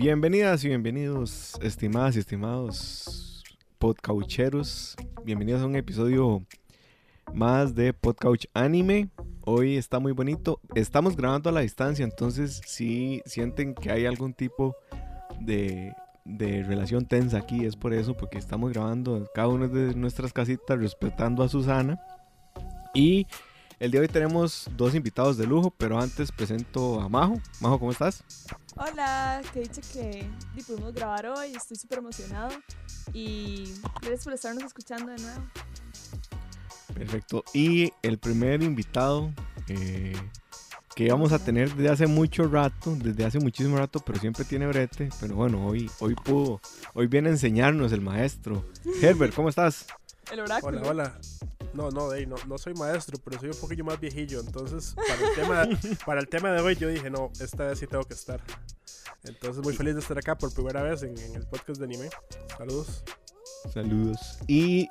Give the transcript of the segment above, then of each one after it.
Bienvenidas y bienvenidos, estimadas y estimados podcaucheros. Bienvenidos a un episodio más de Podcouch Anime. Hoy está muy bonito. Estamos grabando a la distancia, entonces si sienten que hay algún tipo de, de relación tensa aquí, es por eso, porque estamos grabando cada una de nuestras casitas respetando a Susana. Y el día de hoy tenemos dos invitados de lujo, pero antes presento a Majo. Majo, ¿cómo estás? Hola, que dicho que pudimos grabar hoy, estoy súper emocionado y gracias por estarnos escuchando de nuevo. Perfecto. Y el primer invitado eh, que íbamos a tener desde hace mucho rato, desde hace muchísimo rato, pero siempre tiene brete. Pero bueno, hoy, hoy pudo, hoy viene a enseñarnos el maestro. Herbert, ¿cómo estás? El oráculo. Hola, hola. No, no, no, no soy maestro, pero soy un poquillo más viejillo. Entonces, para el, tema, para el tema de hoy, yo dije, no, esta vez sí tengo que estar. Entonces, muy feliz de estar acá por primera vez en, en el podcast de anime. Saludos. Saludos. Y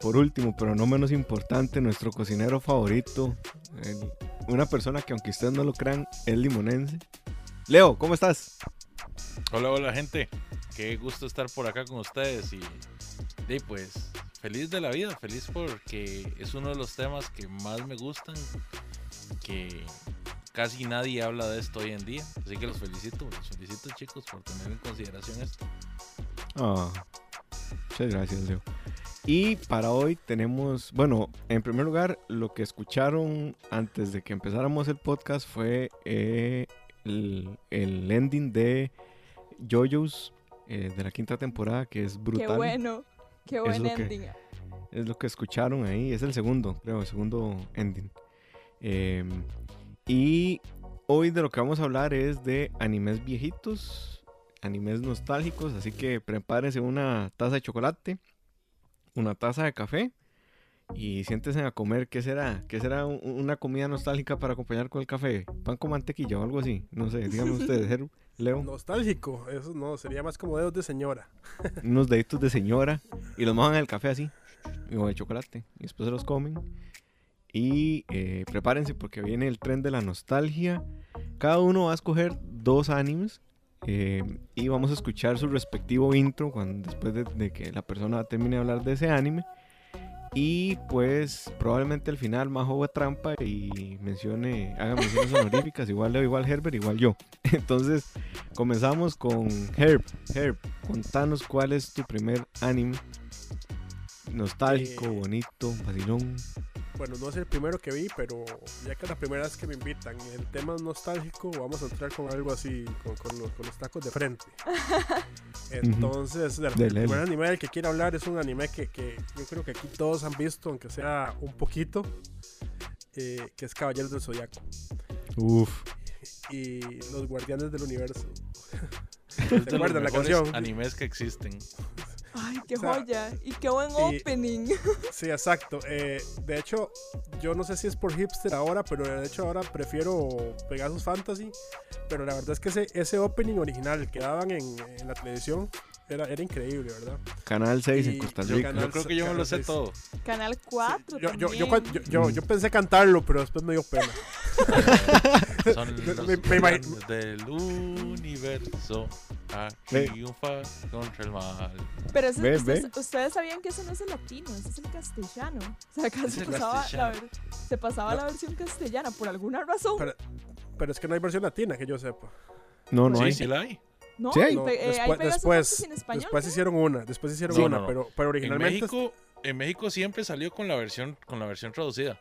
por último, pero no menos importante, nuestro cocinero favorito. el- una persona que, aunque ustedes no lo crean, es limonense. Leo, ¿cómo estás? Hola, hola gente. Qué gusto estar por acá con ustedes y, y pues feliz de la vida, feliz porque es uno de los temas que más me gustan, que casi nadie habla de esto hoy en día, así que los felicito, los felicito chicos por tener en consideración esto. Ah, muchas gracias, Leo. Y para hoy tenemos, bueno, en primer lugar, lo que escucharon antes de que empezáramos el podcast fue eh, el, el ending de JoJo's eh, de la quinta temporada, que es brutal. Qué bueno, qué buen que- ending. Es lo que escucharon ahí. Es el segundo, creo, el segundo ending. Em, y hoy de lo que vamos a hablar es de animes viejitos, animes nostálgicos. Así que prepárense una taza de chocolate, una taza de café y siéntense a comer. ¿Qué será? ¿Qué será un- una comida nostálgica para acompañar con el café? ¿Pan con mantequilla o algo así? No sé, díganme ustedes, Leo. Nostálgico, eso no, sería más como dedos de señora. unos deditos de señora y los mojan en el café así, y con el chocolate, y después se los comen. Y eh, prepárense porque viene el tren de la nostalgia. Cada uno va a escoger dos animes eh, y vamos a escuchar su respectivo intro cuando, después de, de que la persona termine de hablar de ese anime. Y pues probablemente al final Majo haga trampa y mencione, haga menciones honoríficas, igual Leo, igual Herbert, igual yo. Entonces comenzamos con Herb. Herb, contanos cuál es tu primer anime. Nostálgico, Eh, bonito, vacilón. Bueno, no es el primero que vi, pero ya que es la primera vez que me invitan, el tema nostálgico, vamos a entrar con algo así, con, con los, con los tacos de frente. Entonces, el, primer anime del que quiero hablar es un anime que, que yo creo que aquí todos han visto, aunque sea un poquito, eh, que es Caballeros del Zodiaco Uf. y Los Guardianes del Universo. Es de los acuerdan la canción? animes que existen. Ay, qué O sea, joya. Y qué buen y- opening. Sí, exacto. Eh, de hecho, yo no sé si es por hipster ahora, pero de hecho ahora prefiero Pegasus Fantasy. Pero la verdad es que ese, ese opening original que daban en, en la televisión era, era increíble, ¿verdad? Canal 6 en Costa yo Rica. Canal Yo creo que yo me lo sé todo. Canal 4 Yo, yo, yo, yo, yo- yo pensé cantarlo, pero después me dio pena. Son los me- me del universo. Un fa contra el mal. Pero eso- Ve, ustedes, ve. ustedes sabían que ese no es el latino, ese es el castellano. O sea, acá se pasaba, la, castellano. ver- se pasaba No. la versión castellana por alguna razón. Pero, pero es que no hay versión latina, que yo sepa. No, no sí, hay. sí la hay. No, Sí hay. eh, hay después, Pegasus después, Fantasy en español. después ¿no? hicieron una, después hicieron Sí, una, no, no. pero, pero En originalmente... México, en México siempre salió con la versión, con la versión traducida.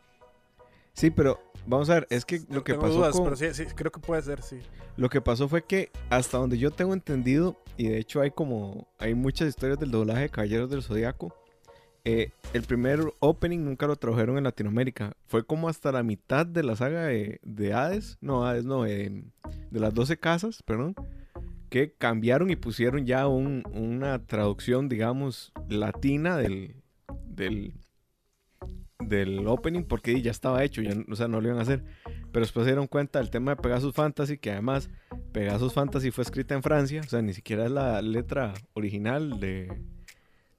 Sí, pero vamos a ver, es que lo que tengo pasó dudas, con- pero sí, sí, creo que puede ser, sí. Lo que pasó fue que hasta donde yo tengo entendido, y de hecho hay como, hay muchas historias del doblaje de Caballeros del Zodiaco, eh, el primer opening nunca lo tradujeron en Latinoamérica. Fue como hasta la mitad de la saga de, de Hades, no, Hades no, eh, de las 12 casas, perdón, que cambiaron y pusieron ya un- una traducción, digamos, latina del, del, del opening porque ya estaba hecho, ya, o sea, no lo iban a hacer. Pero después se dieron cuenta del tema de Pegasus Fantasy, que además Pegasus Fantasy fue escrita en Francia, o sea, ni siquiera es la letra original de,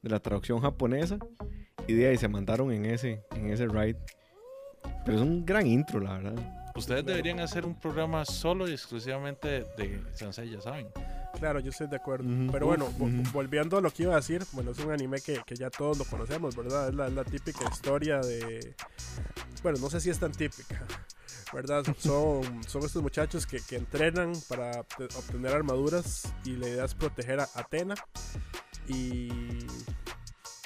de la traducción japonesa. Y de ahí se mandaron en ese, en ese ride. Pero es un gran intro, la verdad. Ustedes deberían hacer un programa solo y exclusivamente de Sansei, ya saben. Claro, yo estoy de acuerdo. Ujú, Pero bueno, volviendo a lo que iba a decir, bueno, es un anime que, que ya todos lo conocemos, ¿verdad? Es la, la típica historia de... Bueno, no sé si es tan típica, ¿verdad? Son, son estos muchachos que, que entrenan para obte- obtener armaduras y la idea es proteger a Atena. Y...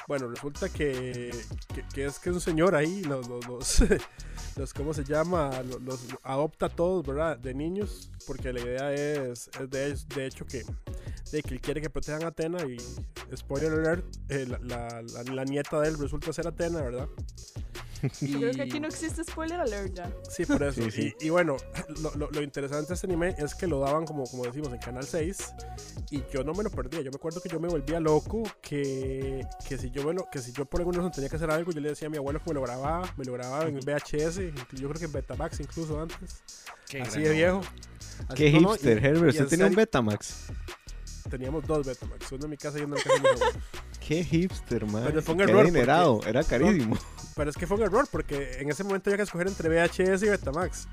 Bueno, resulta que, que, que es que es un señor ahí, los, los, los, los- ¿cómo se llama? Los, adopta todos, ¿verdad? De niños, porque la idea es, de, de hecho que, de que quiere que protejan a Atena y, spoiler alert, eh, la, la, la- la nieta de él resulta ser Atena, ¿verdad? Yo creo que Y- aquí no existe spoiler alert ya. Sí, por eso. Sí, sí. Y, y bueno, lo, lo- lo interesante de este anime es que lo daban, como, como decimos, en Canal 6. Y yo no me lo perdía. Yo me acuerdo que yo me volvía loco. Que, que, si, yo me lo, que si yo por alguna razón tenía que hacer algo, yo le decía a mi abuelo que me lo grababa. Me lo grababa en VHS. Yo creo que en Betamax incluso antes. Qué Así de viejo. Así- Qué no, y- hipster, Herbert. y ¿Usted en tenía un Betamax? Teníamos dos Betamax. Uno en mi casa y uno en la casa de mi. Qué hipster, man. Pero fue un Qué error, adinerado. Era carísimo. Pero es que fue un error porque en ese momento había que escoger entre VHS y Betamax.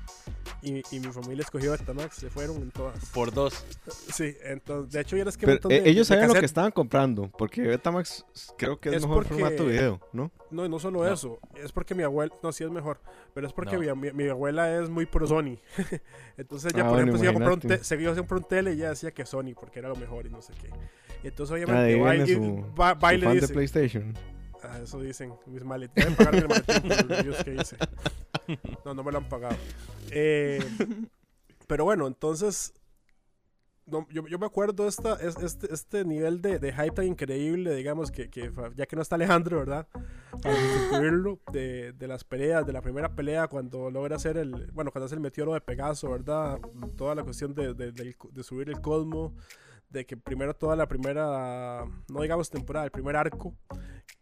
Y, y mi familia escogió Betamax. Se fueron en todas. Por dos. Sí, entonces, de hecho, ya es que Pero montón eh, de- ellos de sabían lo que estaban comprando. Porque Betamax creo que es, Es mejor porque- formato video, ¿no? No, y no solo No. eso, es porque mi abuela, no, sí es mejor, pero es porque No. mi, mi- mi abuela es muy pro Sony. Entonces ya, Ah, por bueno, ejemplo, si iba a comprar un, te- se iba a comprar un tele y ella decía que Sony porque era lo mejor y no sé qué. Y entonces Ah, de obviamente viene y- su, va- va y su le fan de dice, PlayStation. Ah, eso dicen mis maletas. Deben pagarme el maletín por los que hice. No, no me lo han pagado. Eh, pero bueno, entonces. no, yo, yo me acuerdo esta, es- este, este nivel de, de hype tan increíble, digamos, que, que ya que no está Alejandro, ¿verdad? Para de, de las peleas, de la primera pelea, cuando logra hacer el. Bueno, cuando hace el meteoro de Pegaso, ¿verdad? Toda la cuestión de, de subir el cosmo, de que primero toda la primera, no digamos temporada, el primer arco,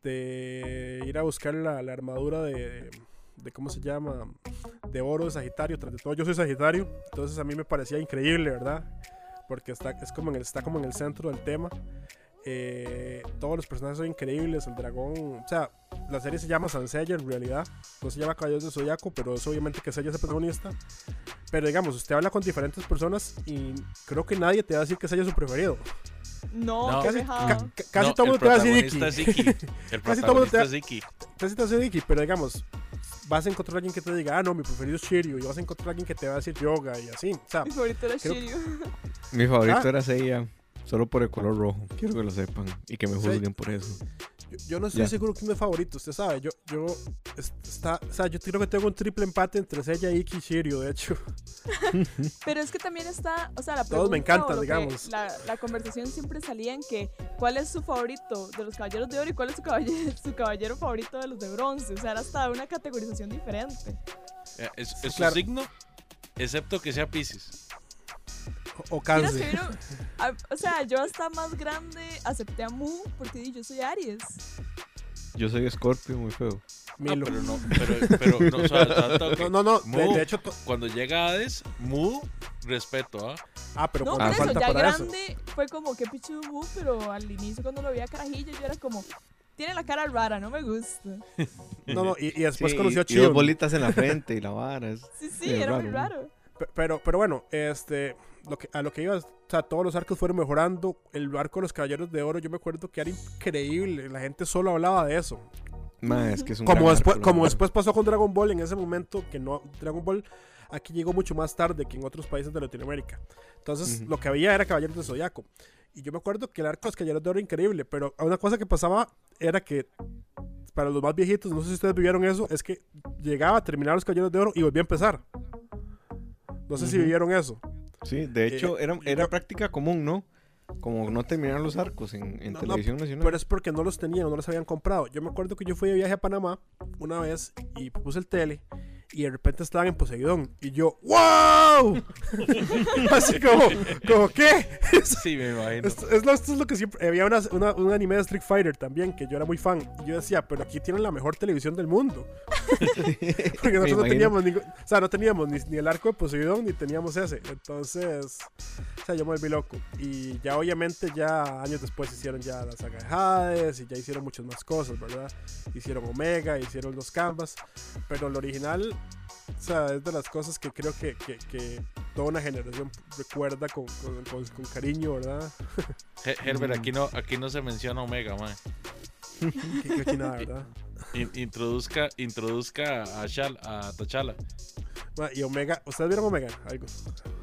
de ir a buscar la, la armadura de, de, ¿cómo se llama? De oro de Sagitario. Tras de todo, yo soy Sagitario, entonces a mí me parecía increíble, ¿verdad? Porque está, es como está como en el centro del tema. Eh, todos los personajes son increíbles. El dragón, o sea, la serie se llama Sansella en realidad. No se llama Caballeros de Zodiaco, pero es obviamente que Seiya es el protagonista. Pero digamos, usted habla con diferentes personas y creo que nadie te va a decir que Seiya es su preferido. No, Casi, ca- casi No, todo el mundo te va a decir Iki. El Casi todo el mundo te va- te hace Iki, pero digamos, vas a encontrar a alguien que te diga, ah, no, mi preferido es Shiryu, y vas a encontrar a alguien que te va a decir yoga y así. O sea, Mi favorito era creo- Shiryu. Mi favorito Ah. era Seiya. Solo por el color rojo. Quiero que lo sepan. Y que me juzguen por eso. yo, yo no estoy Ya. seguro quién es mi favorito, usted sabe. Yo, yo, es- está, o sea, yo creo que tengo un triple empate entre Iki y Shiryu, de hecho. Pero es que también está, o sea, la Todos me pregunta o encantan, lo que- digamos. La, la conversación siempre salía en que cuál es su favorito de los caballeros de oro y cuál es su caballero, su caballero favorito de los de bronce. O sea, era hasta una categorización diferente. Eh, Es, es su claro. signo, excepto que sea Pisces. O, a- o sea, yo hasta más grande acepté a Mu porque di, yo soy Aries. Yo soy Scorpio, muy feo. Ah, Milo. pero no, pero, pero no, o sea, tanto que No, no, no, de, Mu. de hecho, cuando llega Hades, Mu, respeto, ¿ah? ah, pero No, cuando por eso, falta ya para eso. grande fue como que pichu Mu, pero al inicio cuando lo veía carajillo yo era como, tiene la cara rara, no me gusta. No, no, y, y después Sí, conoció a y dos Chion. bolitas en la frente y la vara. es- Sí, sí, era muy raro, raro. Pe- Pero, pero bueno, este, lo que, a lo que iba, o sea, todos los arcos fueron mejorando. El arco de los caballeros de oro, yo me acuerdo que era increíble. La gente solo hablaba de eso. Ma, es que es un Como después, como pasó con Dragon Ball en ese momento, que no, Dragon Ball aquí llegó mucho más tarde que en otros países de Latinoamérica. Entonces, lo que había era Caballeros de Zodiaco. Y yo me acuerdo que el arco de los Caballeros de Oro era increíble, pero una cosa que pasaba era que para los más viejitos, no sé si ustedes vivieron eso, es que llegaba a terminar los Caballeros de Oro y volvía a empezar. No sé si vivieron eso. Sí, de hecho, Eh, era, yo- era práctica común, ¿no? Como no terminar los arcos en, en No, no, televisión nacional. Pero es porque no los tenían, no los habían comprado. Yo me acuerdo que yo fui de viaje a Panamá una vez y puse el tele y de repente estaban en Poseidón y yo, ¡Wow! Así como, como ¿qué? Sí, me imagino. Esto es, lo, esto es lo que siempre. Había una, una- un anime de Street Fighter también que yo era muy fan. Y yo decía, pero aquí tienen la mejor televisión del mundo. Porque nosotros no teníamos ningún. O sea, no teníamos ni, ni el arco de Poseidón ni teníamos ese. Entonces, o sea, yo me volví loco. Y ya, obviamente, ya años después hicieron ya la saga de Hades y ya hicieron muchas más cosas, ¿verdad? Hicieron Omega, hicieron los Canvas. Pero el original, o sea, es de las cosas que creo que, que, que toda una generación recuerda con, con, con- con cariño, ¿verdad? He- Herbert, aquí no, aquí no se menciona Omega, mae. Qué cochinada, ¿verdad? In- introduzca, introduzca a, Shal, a T'Challa. Ma, Y Omega, ¿ustedes vieron Omega? Algo.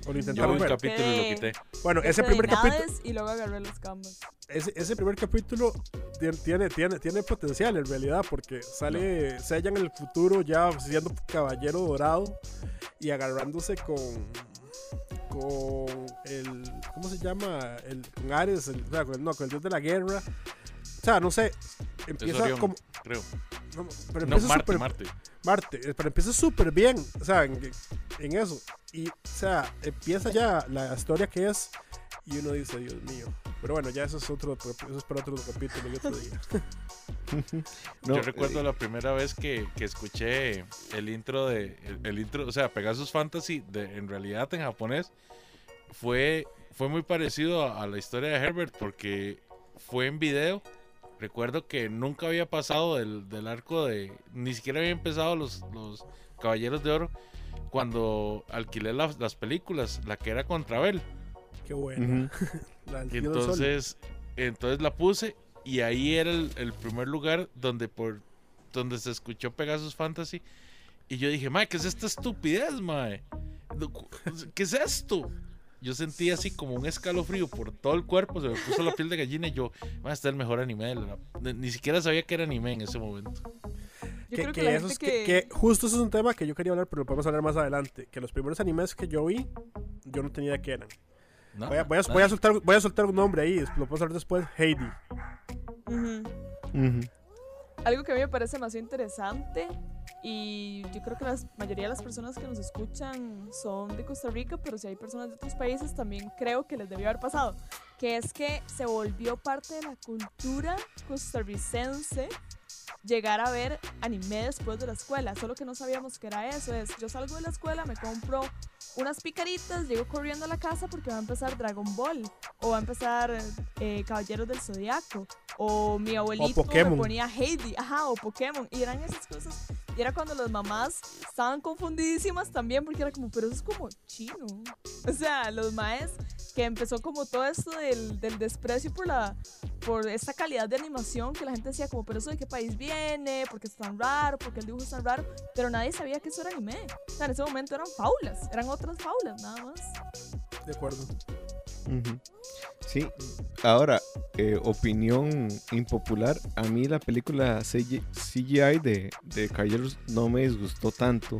O lo intentaron un ver. capítulo y lo quité. Bueno, ese Ese primer capítulo, Y luego agarré los canvas. ese, ese primer capítulo tiene, tiene, tiene, potencial en realidad, porque sale Seiya en el futuro ya siendo caballero dorado y agarrándose con con el ¿cómo se llama? el con Ares, el, o sea, con el- no, con el dios de la guerra. O sea, no sé, empieza Orión, como creo. no, pero No, empieza Marte, súper- Marte. Marte, eh, pero empieza súper bien, o sea, en, en eso. Y, o sea, empieza ya la historia que es y uno dice, Dios mío. Pero bueno, ya eso es otro, eso es para otro capítulo y otro día. No, Yo recuerdo eh, la primera vez que, que escuché el intro de. El, el intro, o sea, Pegasus Fantasy, de, en realidad en japonés, fue, fue muy parecido a, a la historia de Herbert porque fue en video. Recuerdo que nunca había pasado del, del arco de. Ni siquiera había empezado los, los Caballeros de Oro cuando alquilé las, las películas, la que era contra Bell. Qué. La Sol. entonces, entonces la puse y ahí era el, el primer lugar donde por donde se escuchó Pegasus Fantasy y yo dije, "Mae, ¿qué es esta estupidez, mae? ¿Qué es esto?" Yo sentí así como un escalofrío por todo el cuerpo, se me puso la piel de gallina y yo, "Mae, este es el mejor anime de la-". Ni- Ni siquiera sabía que era anime en ese momento. Yo que, creo que, que eso es que, que... que justo eso es un tema que yo quería hablar, pero lo podemos hablar más adelante. Que los primeros animes que yo vi, yo no tenía idea qué eran. No, Voy a, voy a- voy a soltar, voy a soltar un nombre ahí, lo podemos hablar después. Heidi. Ujú. Ujú. Algo que a mí me parece demasiado interesante y yo creo que la mayoría de las personas que nos escuchan son de Costa Rica, pero si hay personas de otros países también creo que les debió haber pasado, que es que se volvió parte de la cultura costarricense llegar a ver anime después de la escuela, solo que no sabíamos que era eso, es yo salgo de la escuela, me compro unas picaritas, llego corriendo a la casa porque va a empezar Dragon Ball o va a empezar eh, Caballeros del Zodiaco o mi abuelito me Pokémon. ponía Heidi, ajá, o Pokémon y eran esas cosas y era cuando las mamás estaban confundidísimas también porque era como, pero eso es como chino. O sea, los maes que empezó como todo esto del, del desprecio por la por esta calidad de animación que la gente decía como, pero eso de qué país viene, porque es tan raro, porque el dibujo es tan raro, pero nadie sabía que eso era anime. O sea, en ese momento eran faulas, eran otras faulas nada más. De acuerdo. Sí, ahora, eh, opinión impopular. A mí la película CG CGI de, de Caballeros no me disgustó tanto.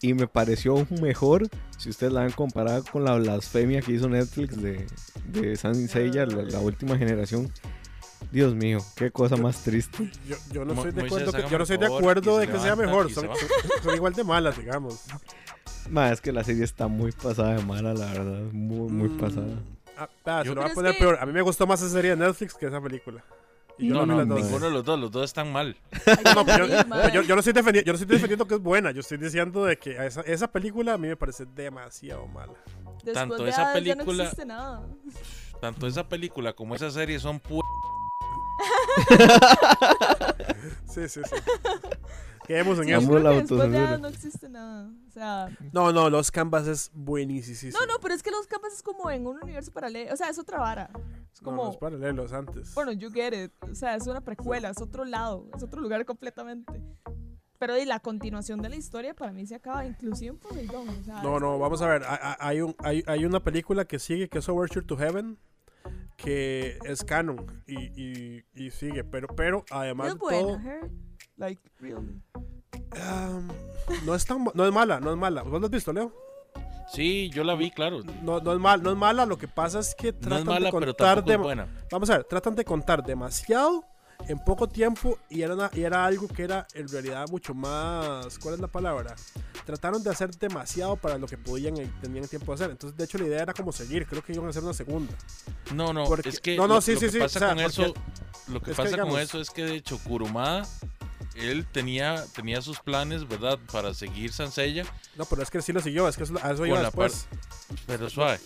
Y me pareció mejor si ustedes la han comparado con la blasfemia que hizo Netflix de, de Saint Seiya, la, la última generación. Dios mío, qué cosa más triste. Yo, yo no estoy de acuerdo, que- yo no estoy de acuerdo de que sea mejor. son- son igual de malas, digamos. Más es que la serie está muy pasada de mala, la verdad. Muy, muy Mm, pasada. Ah, ah, se lo voy a poner que- peor. A mí me gustó más esa serie de Netflix que esa película. Y yo No, no, ninguno de los dos, los dos están mal. Ay, No, yo, yo, yo no estoy defendiendo, yo no estoy defendiendo que es buena. Yo estoy diciendo de que esa, esa película a mí me parece demasiado mala. Después tanto de esa Hades ya no película- nada. Tanto esa película como esa serie son pu Sí, sí, sí. Quedemos en Sí, eso. La que después no existe nada. O sea, No, no, los canvas es buenísimo. no, no, pero es que los campos es como en un universo paralelo. O sea, es otra vara. Es No, como, los paralelos antes. bueno, you get it. O sea, es una precuela, es otro lado, es otro lugar completamente. Pero y la continuación de la historia para mí se acaba inclusive en Poseidón. O sea, No, no, vamos a ver. ha- ha- Hay, un, hay, hay una película que sigue que es Overture to Heaven que es canon y, y, y sigue, pero, pero además Es de buena, todo, her. Like, really. um, no es tan no es mala, no es mala. ¿Vos lo has visto, Leo? Sí, yo la vi, claro. No, no es mal, no es mala, lo que pasa es que No tratan es mala, de contar buena. Vamos a ver, tratan de contar demasiado en poco tiempo y era, una- y era algo que era en realidad mucho más, ¿cuál es la palabra? Trataron de hacer demasiado para lo que podían y tenían tiempo de hacer. Entonces, de hecho, la idea era como seguir. Creo que iban a hacer una segunda. No, no, Porque- es que no, no, lo, sí, lo sí, que sí, pasa o sea, con eso, lo que es que pasa con eso es que de hecho Kurumada él tenía tenía sus planes, ¿verdad? Para seguir Sansella, No, pero es que sí lo siguió, es que eso, a eso iba después. pero suave.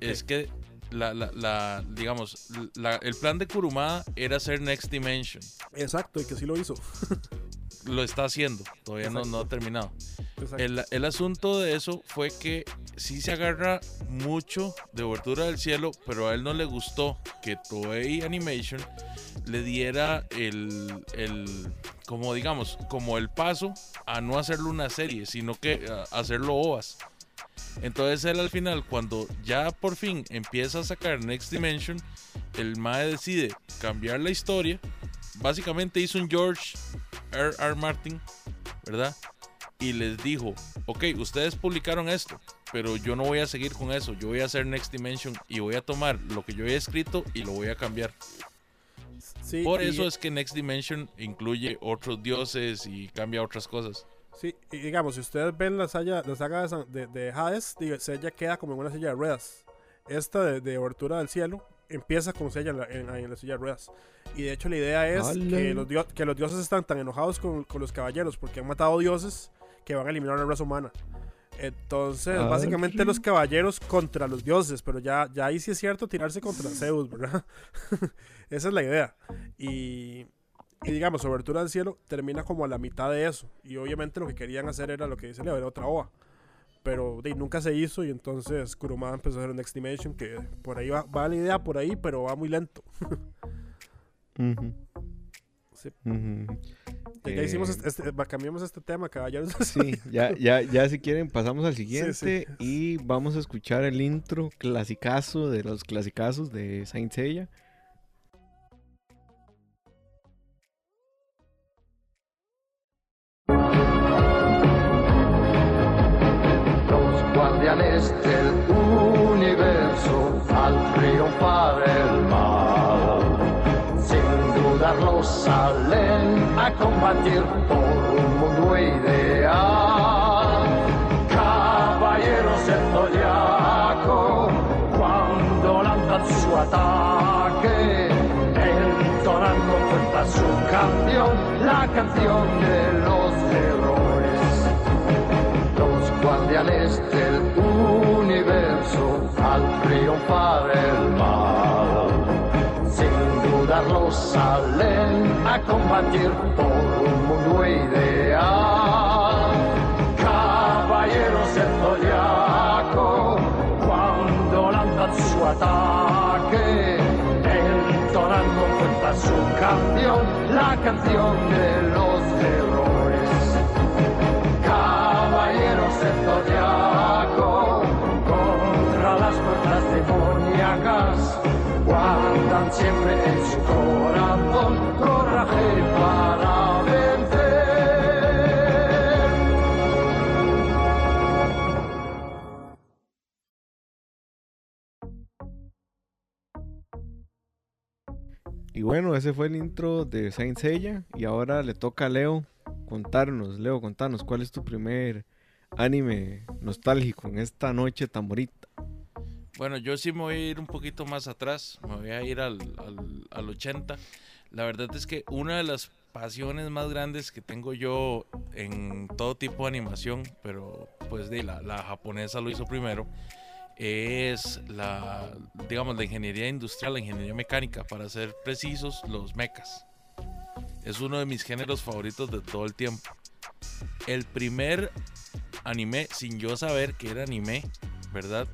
Es que la, la, la digamos, la- el plan de Kurumada era hacer Next Dimension. Exacto, y que sí lo hizo. Lo está haciendo, todavía no, Exacto. no ha terminado. El, el asunto de eso fue que sí se agarra mucho de Obertura del Cielo, pero a él no le gustó que Toei Animation le diera el, el como digamos, como el paso a no hacerlo una serie, sino que hacerlo OVAs. Entonces él al final, cuando ya por fin empieza a sacar Next Dimension, el MAE decide cambiar la historia. Básicamente hizo un George R. R. Martin, ¿verdad? Y les dijo, ok, ustedes publicaron esto, pero yo no voy a seguir con eso. Yo voy a hacer Next Dimension y voy a tomar lo que yo he escrito y lo voy a cambiar. Por eso es que Next Dimension incluye otros dioses y cambia otras cosas. Sí, y digamos, si ustedes ven la saga, la saga de, de, Hades, ella queda como en una silla de ruedas. Esta de, de Obertura del Cielo empieza como sella en la, en, la silla de ruedas. Y de hecho la idea es que los, que los, dioses están tan enojados con, con, los caballeros porque han matado dioses que van a eliminar la raza humana. Entonces, básicamente los caballeros contra los dioses, pero ya, ya ahí sí es cierto tirarse contra Zeus, ¿verdad? Esa es la idea. Y, y digamos, Obertura del Cielo termina como a la mitad de eso. Y obviamente lo que querían hacer era lo que dice Leo, era otra OVA. Pero de, nunca se hizo y entonces Kurumada empezó a hacer un Next Dimension que por ahí va, va la idea por ahí, pero va muy lento. sí. Ya hicimos este, este cambiamos este tema, caballeros. Sí, ya, ya, ya si quieren pasamos al siguiente y vamos a escuchar el intro clasicazo de los clasicazos de Saint Seiya. Los guardianes del universo al triunfar el dudarlo salen a combatir por un mundo ideal. Caballeros zodiaco, cuando lanzan su ataque, entonando fuerza su canción, la canción de los errores. Los guardianes del universo al triunfar el mal, dudarlo salen a combatir por un mundo ideal. Caballeros del zodiaco, cuando lanzan su ataque, entonando fuerza su canción, la canción de los errores. Siempre en corazón coraje para vencer. Y bueno, ese fue el intro de Saint Seiya. Y ahora le toca a Leo contarnos. Leo, contanos, ¿cuál es tu primer anime nostálgico en esta noche tan bonita? Bueno, yo sí me voy a ir un poquito más atrás. Me voy a ir al, al, al 80. La verdad es que una de las pasiones más grandes que tengo yo en todo tipo de animación, pero pues de la, la japonesa lo hizo primero, es la, digamos, la ingeniería industrial, la ingeniería mecánica, para ser precisos, los mechas. Es uno de mis géneros favoritos de todo el tiempo. El primer anime, sin yo saber que era anime, ¿verdad?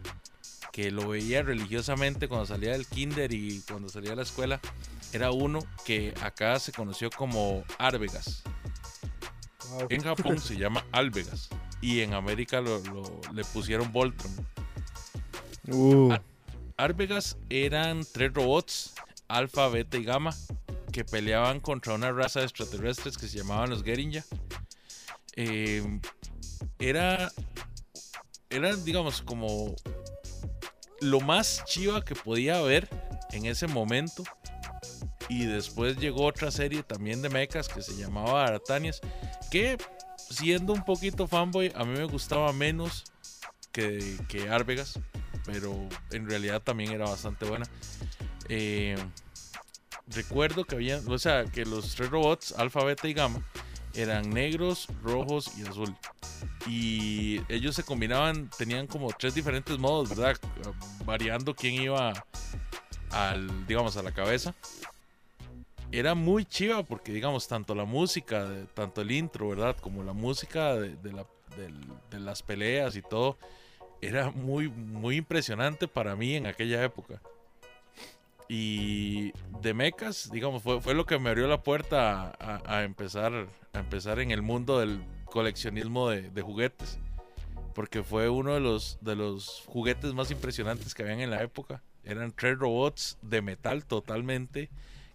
Que lo veía religiosamente cuando salía del kinder y cuando salía de la escuela, era uno que acá se conoció como Arvegas. Wow. En Japón se llama Alvegas y en América lo, lo- le pusieron Voltron. Uh, Arvegas eran tres robots, Alfa, Beta y Gamma, que peleaban contra una raza de extraterrestres que se llamaban los Gerinja. Eh, era, era, digamos, como lo más chiva que podía haber en ese momento. Y después llegó otra serie también de mechas que se llamaba Aratanias, que siendo un poquito fanboy, a mí me gustaba menos que, que Arvegas pero en realidad también era bastante buena. Eh, recuerdo que había, o sea, que los tres robots, Alfa, Beta y Gamma, eran negros, rojos y azul. Y ellos se combinaban, tenían como tres diferentes modos, ¿verdad? Variando quién iba al, digamos, a la cabeza. Era muy chiva porque, digamos, tanto la música, de- tanto el intro, ¿verdad? Como la música de, de la- del- de las peleas y todo, era muy, muy impresionante para mí en aquella época. Y de mecas, digamos, fue, fue lo que me abrió la puerta a, empezar, a empezar en el mundo del coleccionismo de, de juguetes. Porque fue uno de los, de los juguetes más impresionantes que habían en la época. Eran tres robots de metal totalmente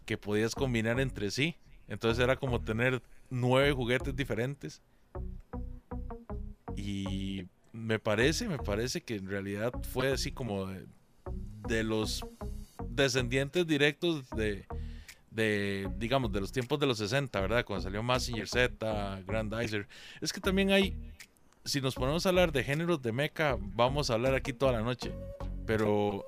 que podías combinar entre sí. Entonces era como tener nueve juguetes diferentes. Y me parece, me parece que en realidad fue así como de, de los descendientes directos de, de, digamos, de los tiempos de los 60, ¿verdad? Cuando salió Massinger Z, Grandizer. Es que también hay, si nos ponemos a hablar de géneros de mecha, vamos a hablar aquí toda la noche. Pero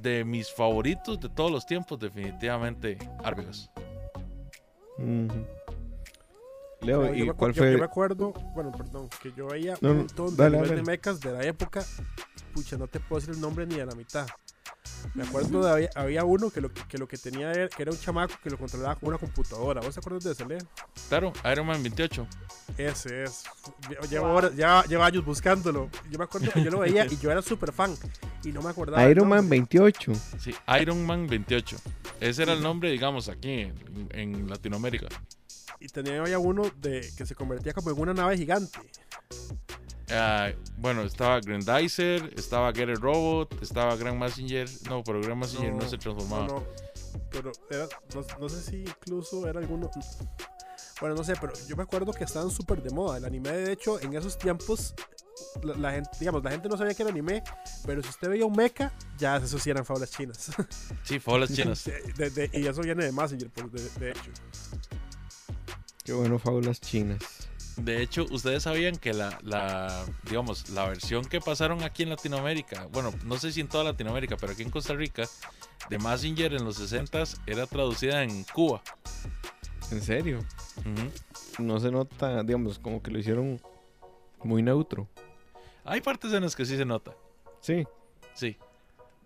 de mis favoritos de todos los tiempos, definitivamente. Ujú. Leo, Yo ¿y me cuál yo- yo fue? me acuerdo, bueno, perdón, que yo veía No, un montón dale, de dale. de mechas de la época. Pucha, no te puedo decir el nombre ni a la mitad. Me acuerdo de había, había uno que lo que, que lo que tenía era, que era un chamaco que lo controlaba con una computadora. ¿Vos te acuerdas de ese, Leo? Claro, Iron Man 28. Ese es. Lle- Llevo, horas- lleva, lleva años buscándolo. Yo me acuerdo que yo lo veía y yo era súper fan. Y no me acordaba. Iron Man nombre. 28. Sí, Iron Man 28. Ese era el nombre, digamos, aquí en, en Latinoamérica. Y tenía había uno de que se convertía como en una nave gigante. Ah, bueno, estaba Grandizer, estaba Get Robot, estaba Grand Messenger. No, pero Grand Messenger no, se transformaba. No, no, pero era, no, no sé si incluso era alguno. Bueno, no sé, pero yo me acuerdo que estaban súper de moda. El anime, de hecho, en esos tiempos, la, la gente, digamos, la gente no sabía que era anime, pero si usted veía un mecha, ya eso sí eran faulas chinas. Sí, fue las chinas. De- de- y eso viene de Messenger, por, de, de hecho. Qué bueno, fábulas chinas. De hecho, ustedes sabían que la, la, digamos, la versión que pasaron aquí en Latinoamérica, bueno, no sé si en toda Latinoamérica, pero aquí en Costa Rica, de Messenger en los 60 era traducida en Cuba. ¿En serio? No se nota, digamos, como que lo hicieron muy neutro. Hay partes en las que sí se nota. Sí. Sí.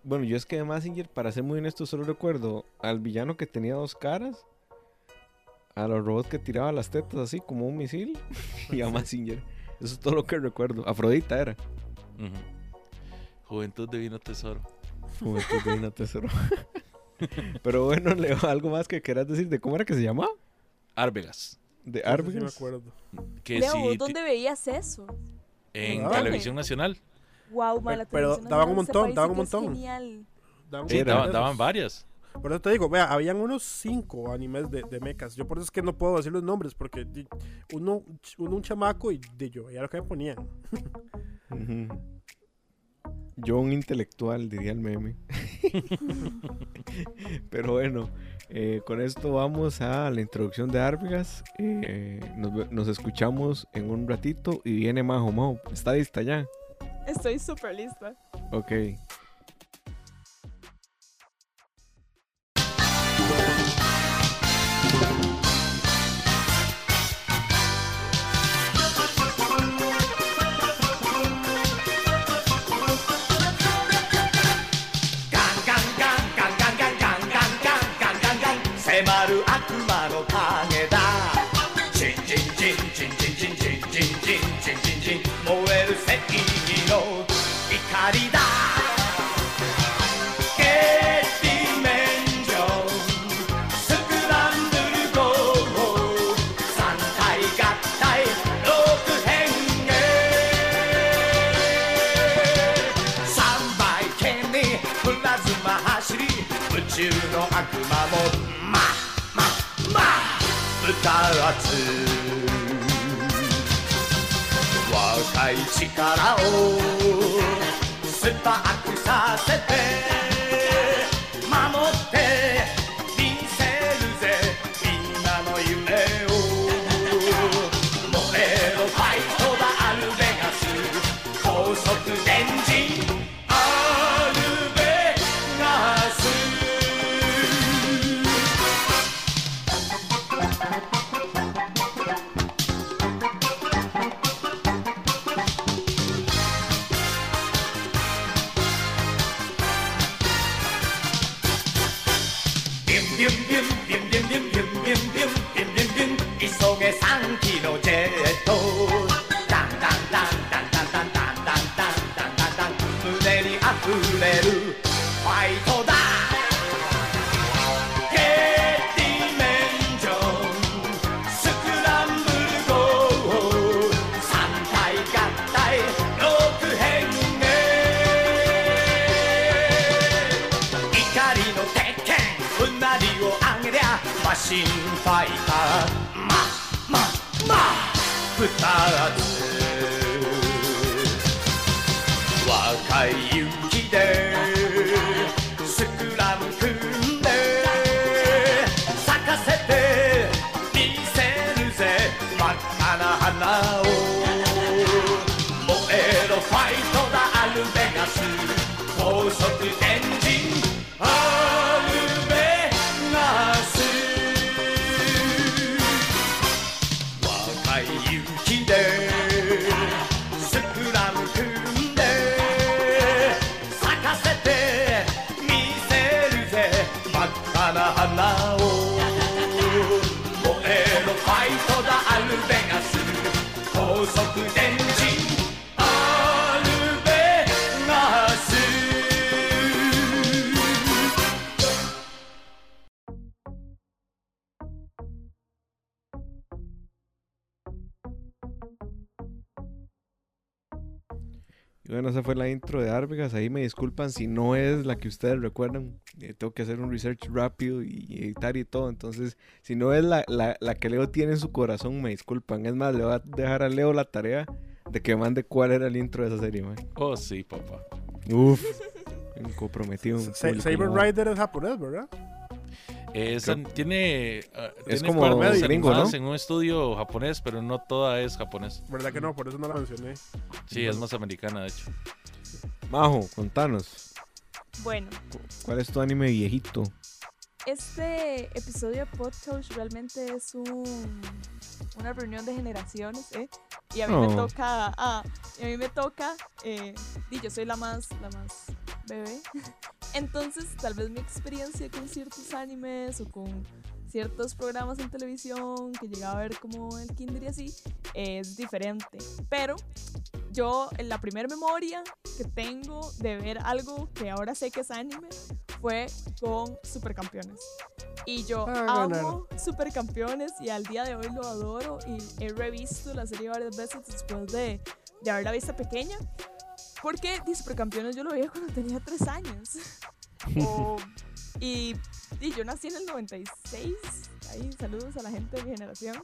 Bueno, yo es que de Massinger, para ser muy honesto, solo recuerdo al villano que tenía dos caras, a los robots que tiraba las tetas así como un misil y a Massinger. Eso es todo lo que recuerdo. Afrodita era. Ujú. Juventud Divino Tesoro. Juventud Divina Tesoro. Pero bueno, Leo, algo más que quieras decir de cómo era que se llamaba? Arvegas. De Eso sí me acuerdo. Que Leo, si ¿vos ti- ¿dónde veías eso? en Ah. televisión nacional. Wow, Pero- la pero televisión daban un montón, daban un montón. Genial. Daban Sí, daban varias. Por eso te digo, vea, habían unos cinco animes de, de mechas. Yo por eso es que no puedo decir los nombres, porque uno, uno un chamaco y de yo veía lo que me ponían. Yo un intelectual, diría el meme. Pero bueno, eh, con esto vamos a la introducción de Arvigas. Eh, nos, nos escuchamos en un ratito y viene Majo. Majo, ¿está lista ya? Estoy súper lista. Ok.「迫る悪魔の影だ。チンチンチンチンチンチンチンチンチンチンチンチン燃える正義の怒りだ宇宙の悪魔もつ」「若い力をスパークさせて」「心配か若い勇気で。de Árvegas. Ahí me disculpan si no es la que ustedes recuerdan. Eh, tengo que hacer un research rápido y editar y todo. Entonces, si no es la, la, la, que Leo tiene en su corazón, me disculpan. Es más, le voy a dejar a Leo la tarea de que mande cuál era el intro de esa serie, man. Oh, sí, papá. Uf, un comprometido. Un Saber Rider es japonés, ¿verdad? Eh, ah, es, tiene, uh, es como gringo, ¿no? en un estudio japonés, pero no toda es japonés. ¿Verdad que no? Por eso no la mencioné. Sí, es más americana, de hecho. Majo, contanos. Bueno, ¿Cuál es tu anime viejito? este episodio de Podcast realmente es un, una reunión de generaciones, ¿eh? Y a mí me Oh. toca, ah, y a mí me toca, eh, y yo soy la más, la más bebé. Entonces, tal vez mi experiencia con ciertos animes o con ciertos programas en televisión que llegaba a ver como el Kinder y así, es diferente. Pero yo, en la primera memoria que tengo de ver algo que ahora sé que es anime fue con Supercampeones. Y yo Ah, amo Supercampeones y al día de hoy lo adoro y he revisto la serie varias veces después de, de haberla visto pequeña. Porque Supercampeones yo lo veía cuando tenía tres años. O- y, y yo nací en el 96. Ahí, saludos a la gente de mi generación.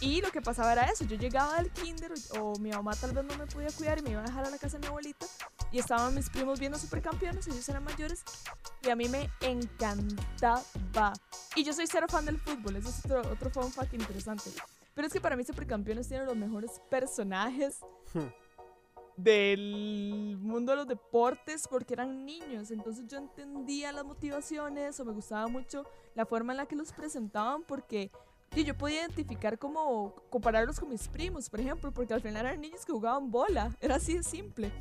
Y lo que pasaba era eso, yo llegaba del kinder o, o mi mamá tal vez no me podía cuidar y me iba a dejar a la casa de mi abuelita y estaban mis primos viendo supercampeones, ellos eran mayores y a mí me encantaba. Y yo soy cero fan del fútbol, eso es otro, otro fun fact interesante. Pero es que para mí supercampeones tienen los mejores personajes del mundo de los deportes porque eran niños, entonces yo entendía las motivaciones o me gustaba mucho la forma en la que los presentaban porque y yo podía identificar como compararlos con mis primos, por ejemplo, porque al final eran niños que jugaban bola, era así de simple.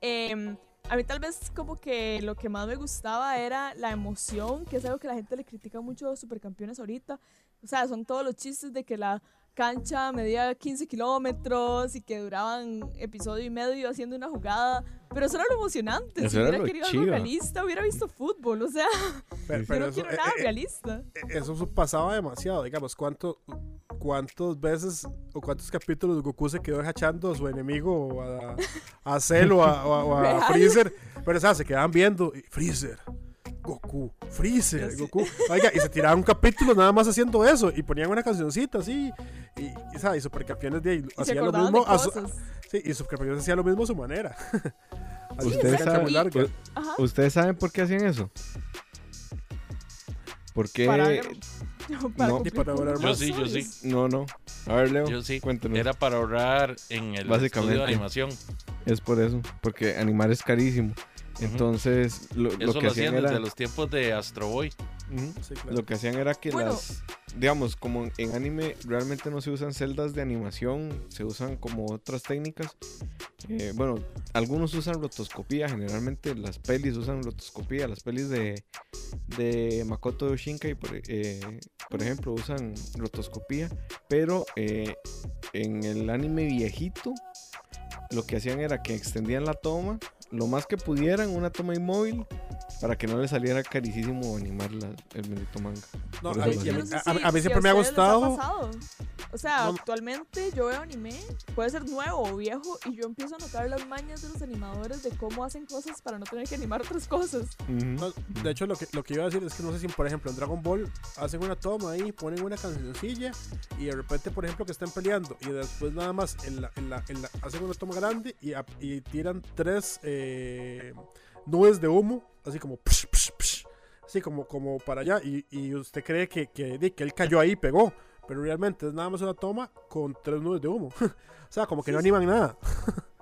Em, a mí tal vez como que lo que más me gustaba era la emoción, que es algo que la gente le critica mucho a supercampeones ahorita. O sea, son todos los chistes de que la cancha medía 15 kilómetros y que duraban episodio y medio haciendo una jugada. Pero eso era lo emocionante. Eso si era hubiera querido algo chiva. realista, hubiera visto fútbol. O sea, Pero, yo pero no eso, quiero eh, nada eh, realista. eso su- pasaba demasiado, digamos, ¿cuánto, ¿cuántas veces o cuántos capítulos Goku se quedó hachando a su enemigo, a, a Cell o a, o a- o a. Freezer? Pero, o sea, se quedaban viendo, y, Freezer, Goku, Freezer. Goku. Oiga, y se tiraban un capítulo nada más haciendo eso, y ponían una cancioncita así, y, y, ¿sabes? y Supercampeones de ahí hacían lo mismo. a su- sí, y Supercampeones hacían lo mismo a su manera. Ustedes saben- muy larga. Ajá. ¿Ustedes saben por qué hacían eso? Porque... Para, para no. Para los más. Yo sí, yo sí. No, no. A ver, Leo. Yo sí. Cuéntanos. Era para ahorrar en el Básicamente. estudio de animación. Es por eso. Porque animar es carísimo. Entonces, lo, lo Eso que lo hacían hacían era... desde los tiempos de Astro Boy. Ujú. Sí, claro. Lo que hacían era que Bueno. las, digamos, como en- en anime realmente no se usan celdas de animación, se usan como otras técnicas. Eh, bueno, algunos usan rotoscopía, generalmente las pelis usan rotoscopía, las pelis de, de Makoto Shinkai, por, eh, por ejemplo, usan rotoscopía, pero eh, en el anime viejito lo que hacían era que extendían la toma lo más que pudieran, una toma inmóvil, para que no le saliera carísimo animar la- el bendito manga. No, a, mí, a mí- a- si- a mí si siempre me ha gustado. pasado. O sea, No, actualmente yo veo anime, puede ser nuevo o viejo, y yo empiezo a notar las mañas de los animadores de cómo hacen cosas para no tener que animar otras cosas. No, de hecho, lo que, lo que iba a decir es que no sé si, por ejemplo, en Dragon Ball hacen una toma ahí, ponen una cancioncilla y de repente, por ejemplo, que están peleando y después nada más en la, en la- en la- hacen una toma grande y, y tiran tres eh, nubes de humo, así como psh, psh, psh, así como, como para allá y, y usted cree que, que, que él cayó ahí y pegó, pero realmente es nada más una toma con tres nubes de humo. o sea, como que no animan nada.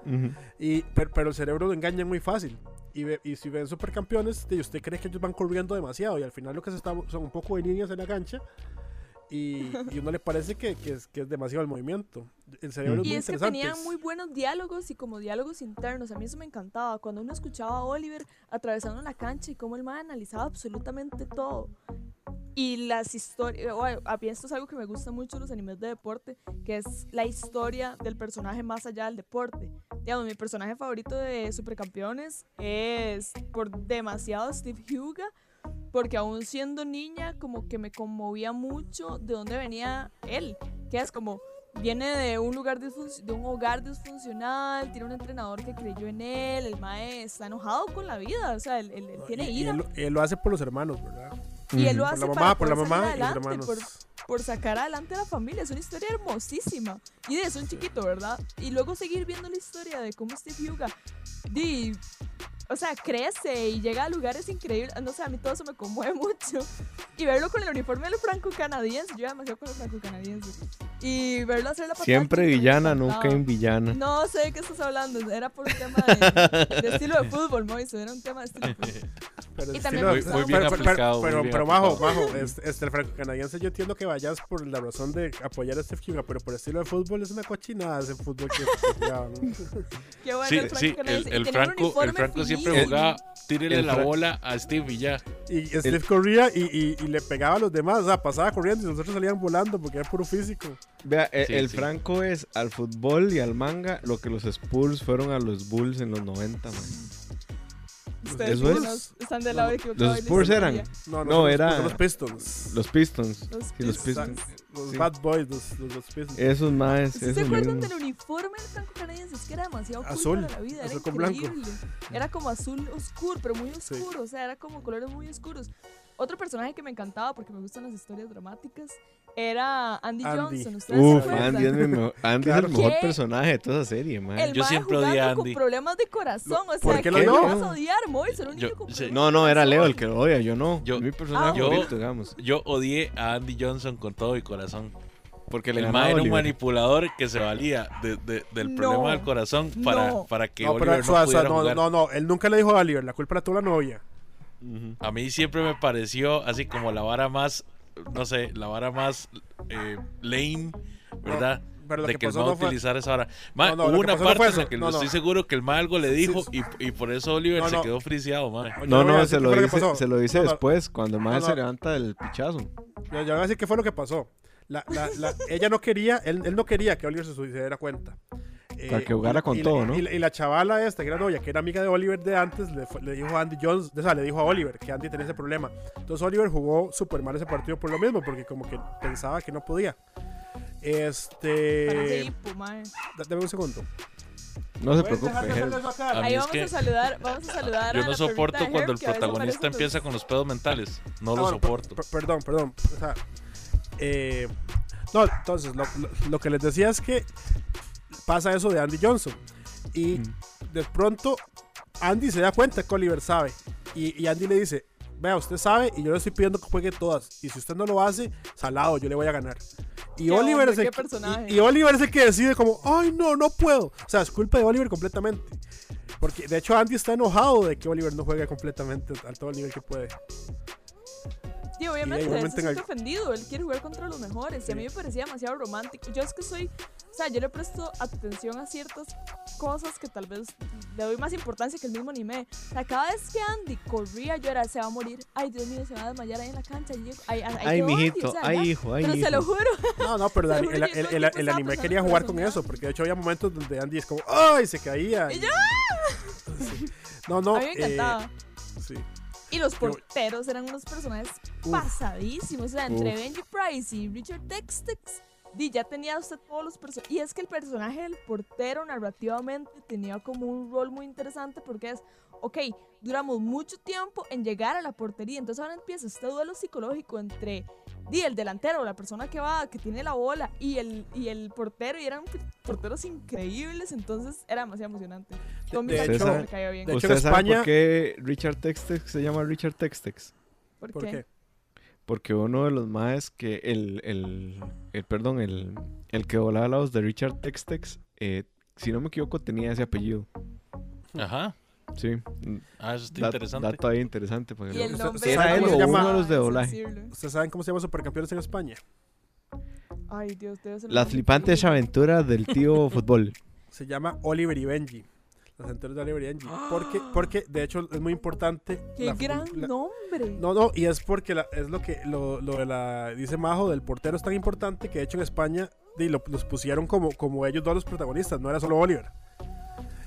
Ujú. Y, pero, pero el cerebro lo engaña muy fácil. Y, ve- y si ven supercampeones, usted cree que ellos van corriendo demasiado. Y al final lo que se está son un poco de líneas en la cancha. Y, y uno le parece que, que es, que es demasiado el movimiento. El cerebro es Y muy es que tenían muy buenos diálogos y como diálogos internos. A mí eso me encantaba. Cuando uno escuchaba a Oliver atravesando la cancha y cómo el man analizaba absolutamente todo. Y las historias. Bueno, a mí esto es algo que me gusta mucho de los animes de deporte, que es la historia del personaje más allá del deporte. Digamos, mi personaje favorito de Supercampeones es por demasiado Steve Huga, porque aún siendo niña, como que me conmovía mucho de dónde venía él, que es como viene de un lugar de un hogar disfuncional, tiene un entrenador que creyó en él, el mae está enojado con la vida, o sea, él, él- él tiene y, y ira. él, él lo hace por los hermanos, ¿verdad? Y él lo Ujú. Por hace la mamá, por la mamá salir y los adelante, hermanos. por, por sacar adelante a la familia. Es una historia hermosísima. Y de eso un chiquito, ¿verdad? Y luego seguir viendo la historia de cómo Steve Yuga, di, o sea, crece y llega a lugares increíbles. No sé, a mí todo eso me conmueve mucho. Y verlo con el uniforme del franco-canadiense, yo demasiado con el franco-canadiense. Y verlo hacer la patada Siempre villana, nunca en villana. No sé de qué estás hablando, era por un tema de, de estilo de fútbol, Moise, era un tema de estilo de fútbol. Pero Y el también gustaba Muy bien pero, pero- aplicado, Pero, muy bien pero, Majo, aplicado. Majo, este, este, el franco-canadiense yo entiendo que vayas por la razón de apoyar a Steve Huga, pero por estilo de fútbol es una cochinada ese fútbol que jugaban. Qué bueno Sí, el sí, franco-canadiense. el, el Franco, el Franco siempre jugaba, tírele el la bola a Steve y ya. Y Steve corría y, y- y le pegaba a los demás, o sea, pasaba corriendo y los otros salían volando porque era puro físico. Vea, e- Sí, el sí. Franco es al fútbol y al manga lo que los Spurs fueron a los Bulls en los 90, man. Ustedes Eso sí, es- no, están del lado equivocado. Los Spurs eran. No, No, los- era- son los Pistons. los Pistons. Los Sí, los Pistons. Los sí. Bad Boys, los, los, los Pistons. Esos más, ¿Sí ¿Se acuerdan mismos. del uniforme del franco-canadiense? Es que era demasiado cool Azul, para la vida, era azul con blanco. Era como azul oscuro, pero muy Sí. oscuro, o sea, era como colores muy oscuros. Otro personaje que me encantaba porque me gustan las historias dramáticas era Andy, Andy. Johnson. ¿Ustedes Uf, se? Andy es, mejor- Andy es el mejor ¿Qué? personaje de toda esa serie, man. El Yo siempre odié a Andy. con problemas de corazón, o ¿por sea, qué ¿qué lo le odió? vas a odiar, Mois? Era un Yo- niño con No, no, era Leo el que lo odia, yo no. Yo- mi personaje Ah, yo- favorito, digamos. Yo odié a Andy Johnson con todo mi corazón. Porque El mae era un manipulador que se valía de- de- del No. problema del corazón para, No. para que No, pero Oliver no suave, suave, pudiera no, jugar. no, no, él nunca le dijo a Oliver, la culpa la tuvo la novia. A mí siempre me pareció así como la vara más, no sé, la vara más eh, lame, ¿verdad? pero lo de que que el no fue- utilizara esa vara. Ma, No, no, hubo una no parte en la que No, estoy no. seguro que el mae algo le Sí, dijo sí. y, y por eso Oliver No, se no. quedó friseado. Yo No, no, se lo, dice, se lo dice No, no, después, cuando el No, no. se levanta del pichazo. Ya, ya voy a decir qué fue lo que pasó. La, la, la- ella no quería, él, él no quería que Oliver se, se diera cuenta. Eh, Para que jugara con y todo, ¿no? Y, la- y la chavala esta, que era novia, que era amiga de Oliver de antes, le, le dijo a Andy Jones, o sea, le dijo a Oliver que Andy tenía ese problema. Entonces Oliver jugó súper mal ese partido por lo mismo, porque como que pensaba que no podía. Este... Dame un segundo. No se ¿Puedes dejar de preocupe. Ahí vamos a saludar, vamos a saludar Yo no soporto cuando el protagonista empieza con los pedos mentales. No Ah, lo soporto. per- perdón, perdón. O sea, eh, no, entonces, lo, lo- lo que les decía es que pasa eso de Andy Johnson. Y Mm. de pronto Andy se da cuenta que Oliver sabe. Y, y Andy le dice, vea, usted sabe y yo le estoy pidiendo que juegue todas. Y si usted no lo hace, salado, yo le voy a ganar. Y Oliver, hombre, el y Oliver es el que decide como, ay no, no puedo. O sea, es culpa de Oliver completamente. Porque de hecho Andy está enojado de que Oliver no juegue completamente al todo el nivel que puede. Y obviamente, él se siente ofendido, él quiere jugar contra los mejores. Y a mí me parecía demasiado romántico. Yo es que soy, o sea, yo le presto atención a ciertas cosas que tal vez le doy más importancia que el mismo anime. O sea, cada vez que Andy corría, yo era, se va a morir. Ay, Dios mío, se va a desmayar ahí en la cancha. Y, ay, ay, Ay, mijito, o sea, ay, hijo, ay, Pero se lo hijo. juro. No, no, pero el, el- el- el anime quería jugar con eso, porque de hecho había momentos donde Andy es como, ¡ay! Se caía. Y yo, Sí. No, no. a mí me eh, encantaba. sí. Y los porteros eran unos personajes Uf. pasadísimos. O sea, entre Uf. Benji Price y Richard Textex, di, ya tenía usted todos los personajes. Y es que el personaje del portero narrativamente tenía como un rol muy interesante porque es, ok, duramos mucho tiempo en llegar a la portería. Entonces ahora empieza este duelo psicológico entre di, el delantero, la persona que va, que tiene la bola, y el, y el portero. Y eran porteros increíbles. Entonces era demasiado emocionante. Tommy de hecho- me caía bien. de hecho, ¿Usted en sabe España- por qué Richard Textex se llama Richard Textex? ¿Por ¿Por qué? qué? Porque uno de los más que el, el, el perdón, el, el que volaba la voz de Richard Textex, eh, si no me equivoco, tenía ese apellido. Ajá. Sí. Ah, eso está Da- interesante. Dato ahí interesante. porque Y el no- nombre ¿Era él o era uno de los de doblaje? ¿Ustedes saben cómo se llama Supercampeones en España? Ay, Dios, debe ser Las flipantes aventuras del tío fútbol. Se llama Oliver y Benji. Las aventuras de Oliver y Benji. Porque, porque de hecho, es muy importante. ¡Qué la- gran la- nombre! No, no, y es porque la- es lo que lo, lo de la dice Majo del portero es tan importante que de hecho en España lo- los pusieron como, como ellos dos los protagonistas, no era solo Oliver.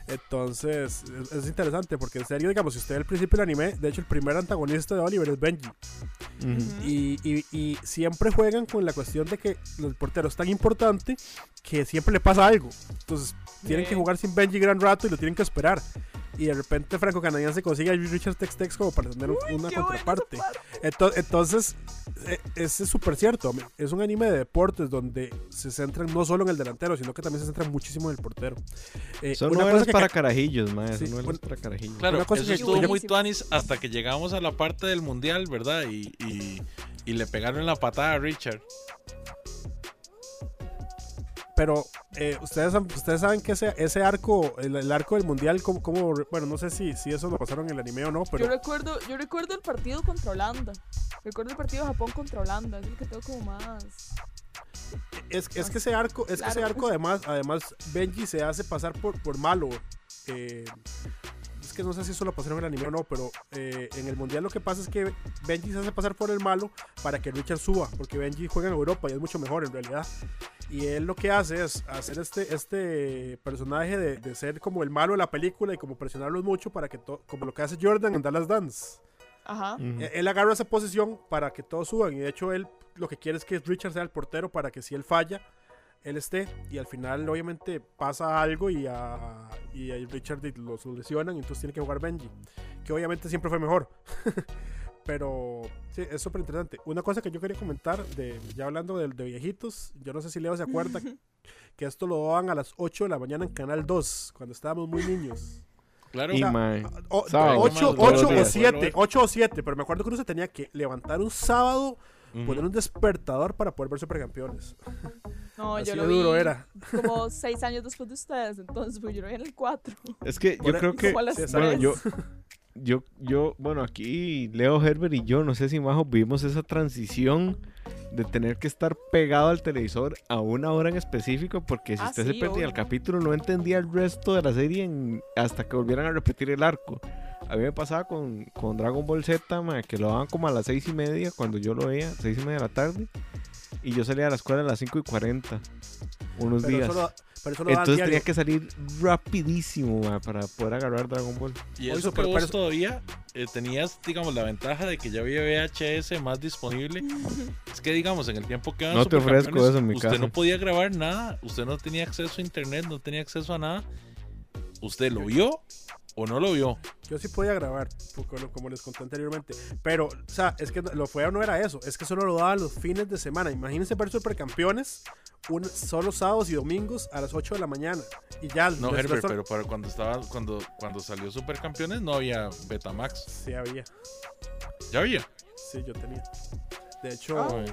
Entonces, es, es interesante porque en serio, digamos, si usted ve el principio del anime, de hecho el primer antagonista de Oliver es Benji. Y, y- y siempre juegan con la cuestión de que el portero es tan importante que siempre le pasa algo. Entonces, tienen que jugar sin Benji gran rato y lo tienen que esperar. Y de repente Franco Canadiense consigue a Richard Tex Tex como para tener un- una contraparte. Entonces, ese es súper cierto. Es un anime de deportes donde se centran no solo en el delantero, sino que también se centran muchísimo en el portero. Eh, Son una cosa que para ca- carajillos, mae. Sí, son bueno, para carajillos. Claro, Una cosa eso que- estuvo muy tuanis hasta que llegamos a la parte del mundial, ¿verdad? Y, y, y le pegaron la patada a Richard. Pero eh, ustedes, ustedes saben que ese, ese arco, el, el arco del mundial, como, como- bueno, no sé si, si eso lo pasaron en el anime o no, pero Yo recuerdo, yo recuerdo el partido contra Holanda. Recuerdo el partido de Japón contra Holanda. Es el que tengo como más. es, es que ese arco, es que ese arco además, además Benji se hace pasar por, por malo. eh, es que no sé si eso lo pasaron en el anime o no, pero eh, en el mundial lo que pasa es que Benji se hace pasar por el malo para que Richard suba, porque Benji juega en Europa y es mucho mejor en realidad. Y él lo que hace es hacer este, este personaje de, de ser como el malo de la película y como presionarlos mucho para que todo, como lo que hace Jordan en Dallas Dance. Ajá. Ujú. Eh, Él agarra esa posición para que todos suban y de hecho él lo que quiere es que Richard sea el portero para que si él falla, él esté y al final obviamente pasa algo y a, y a Richard lo solucionan y entonces tiene que jugar Benji, que obviamente siempre fue mejor. Pero sí, es súper interesante. Una cosa que yo quería comentar, de, ya hablando de, de viejitos, yo no sé si Leo se acuerda que esto lo daban a las 8 de la mañana en Canal 2, cuando estábamos muy niños. Claro. Y, o sea, mae, O- Sábado, ocho, todos los ocho o días. 7, 8 o 7, pero me acuerdo que uno se tenía que levantar un sábado, Ujú. poner un despertador para poder ver Supercampeones. No, Así yo lo vi duro era. como seis años después de ustedes. Entonces, pues yo lo vi en el 4. es que yo Por- creo que... Como a las sí, Bueno, yo, yo, yo, bueno, aquí Leo Herbert y yo, no sé si Majo, vimos esa transición de tener que estar pegado al televisor a una hora en específico, porque si Ah, usted sí, se perdía el capítulo, no entendía el resto de la serie en- hasta que volvieran a repetir el arco. A mí me pasaba con, con Dragon Ball Z, que lo daban como a las seis y media, cuando yo lo veía, seis y media de la tarde, y yo salía de la escuela a las cinco y cuarenta, unos Pero días. Pero eso lo Entonces diario. tenía que salir rapidísimo para poder agarrar Dragon Ball. Y eso super- que pero- vos todavía eh, tenías, digamos, la ventaja de que ya había VHS más disponible. es que, digamos, en el tiempo que No te ofrezco eso en mi usted casa. no podía grabar nada, usted no tenía acceso a internet, no tenía acceso a nada. ¿Usted lo vio o no lo vio? Yo sí podía grabar, como les conté anteriormente. Pero, o sea, es que lo feo no era eso, es que solo lo daban los fines de semana. Imagínense ver supercampeones un, solo sábados y domingos a las 8 de la mañana. Y ya. No, Herbert, pero para cuando estaba, cuando, cuando salió Supercampeones no había Betamax. Sí, había. Ya había. Sí, yo tenía. De hecho, Ay.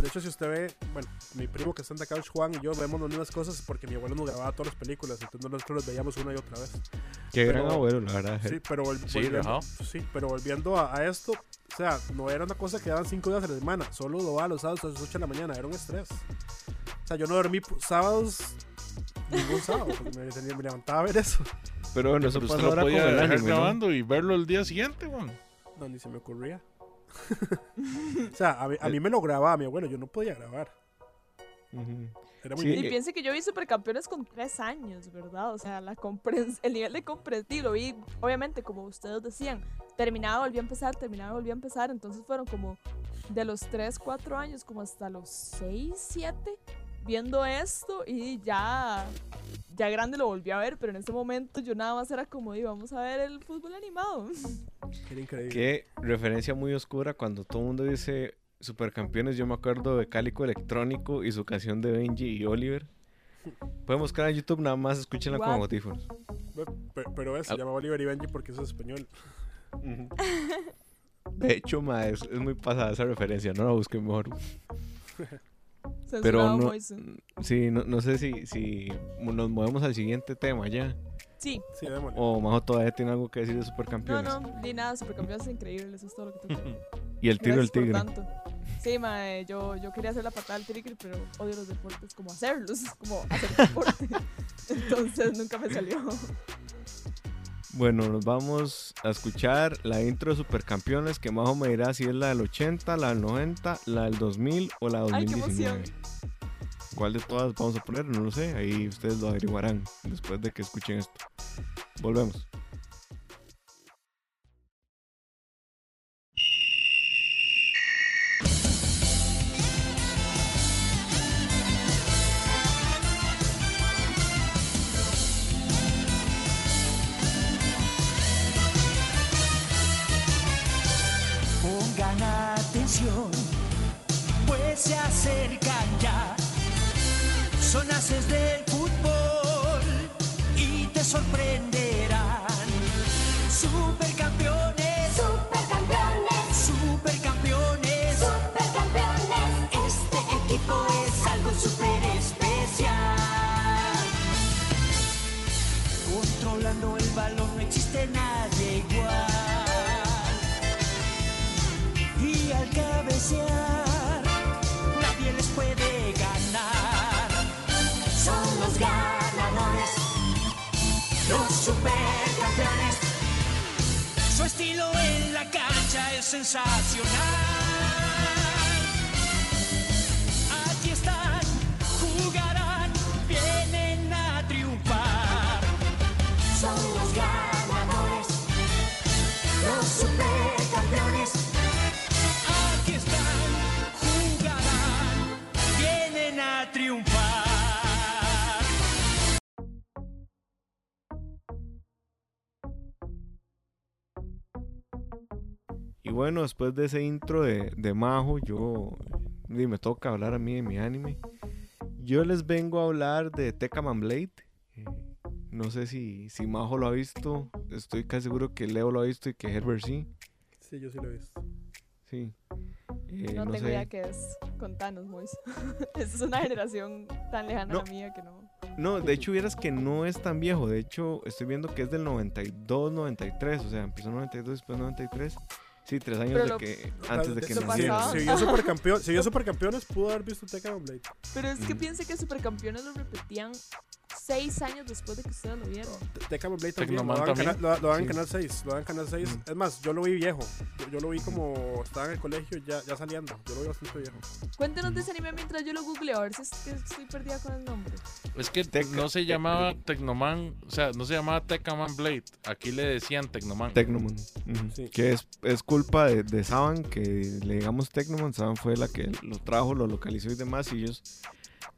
de hecho, si usted ve, bueno, mi primo que está en The Couch, Juan y yo vemos las mismas cosas porque mi abuelo nos grababa todas las películas, entonces nosotros las veíamos una y otra vez. Qué Pero- gran abuelo, la verdad. Sí, pero, vol- Sí, volviendo, sí, pero volviendo a, a esto, o sea, no era una cosa que daban cinco días a la semana, solo lo daban los sábados a las 8 de la mañana, era un estrés. O sea, yo no dormí sábados, ningún sábado, porque me, tenía- me levantaba a ver eso. Pero bueno, eso Pero usted grabando y verlo el día siguiente, weón. No, ni se me ocurría. o sea, a mí, a mí me lo grababa mi abuelo, yo no podía grabar. Era muy Sí, Y eh, piense que yo vi supercampeones con tres años, ¿verdad? O sea, la compren- el nivel de comprensión lo vi, obviamente, como ustedes decían, terminaba, volvía a empezar, terminaba, volvía a empezar. Entonces fueron como de los 3, 4 años, como hasta los 6, 7, viendo esto y ya, ya grande lo volví a ver, pero en ese momento yo nada más era como, "Di, vamos a ver el fútbol animado. Era increíble. Qué referencia muy oscura cuando todo el mundo dice supercampeones. Yo me acuerdo de Cálico Electrónico y su canción de Benji y Oliver. Pueden buscar en YouTube, nada más escúchenla con What? audífonos. Pe- pe- Pero es, se llama Oliver y Benji porque eso es español. De hecho, ma, es, es muy pasada esa referencia, no la busquen mejor. Pero no, sí, no, no sé si, si nos movemos al siguiente tema ya. Sí, Sí. O Majo todavía tiene algo que decir de no, supercampeones. no, ni nada, supercampeones es increíble, eso es todo lo que tengo. Y el tiro del tigre. tanto. Sí, mae, yo, yo quería hacer la patada del tigre, pero odio los deportes, como hacerlos, como hacer deporte. Entonces nunca me salió. Bueno, nos vamos a escuchar la intro de Supercampeones que Majo me dirá si es la del 80, la del 90, la del 2000 o la qué 2019. emoción. ¿Cuál de todas vamos a poner? No lo sé, ahí ustedes lo averiguarán después de que escuchen esto. Volvemos. Atención, pues se acercan ya. Son haces del fútbol y te sorprenderán. Supercampeones. Su estilo en la cancha es sensacional. Aquí están, jugarán, vienen a triunfar. son los bueno, después de ese intro de, de Majo, yo y me toca hablar a mí de mi anime. Yo les vengo a hablar de Tekkaman Blade. Eh, no sé si, si Majo lo ha visto. Estoy casi seguro que Leo lo ha visto y que Herbert sí. Sí, yo sí lo he visto. Sí. Eh, No, no tengo sé. idea qué es. Contanos, Moise. Esa es una generación tan lejana No. a la mía que no. No, de hecho, vieras que no es tan viejo. De hecho, estoy viendo que es del 92, 93. O sea, empezó en 92, después 93. Sí, tres años Pero de lo- que, antes de que naciera. si vio supercampeón, si vio supercampeones, pudo haber visto Tekken Blade. Pero es que Mm. piense que Supercampeones lo repetían seis años después de que ustedes lo vieron. Blade también. Lo daban, en canal, lo, lo daban en Sí. Canal 6. Lo daban en Canal 6. Mm. Es más, yo lo vi viejo. Yo, yo lo vi como estaba en el colegio ya, ya saliendo. Yo lo vi bastante viejo. Cuéntenos de ese anime mientras yo lo googleo, a ver si es que estoy perdida con el nombre. Es que Teca- no se llamaba Tecnoman, o sea, no se llamaba Tecaman Blade. Aquí le decían Tecnoman. Tecnoman. Sí. Que es, es culpa de, de Saban, que le digamos Tecnoman. Saban fue la que lo trajo, lo localizó y demás. Y ellos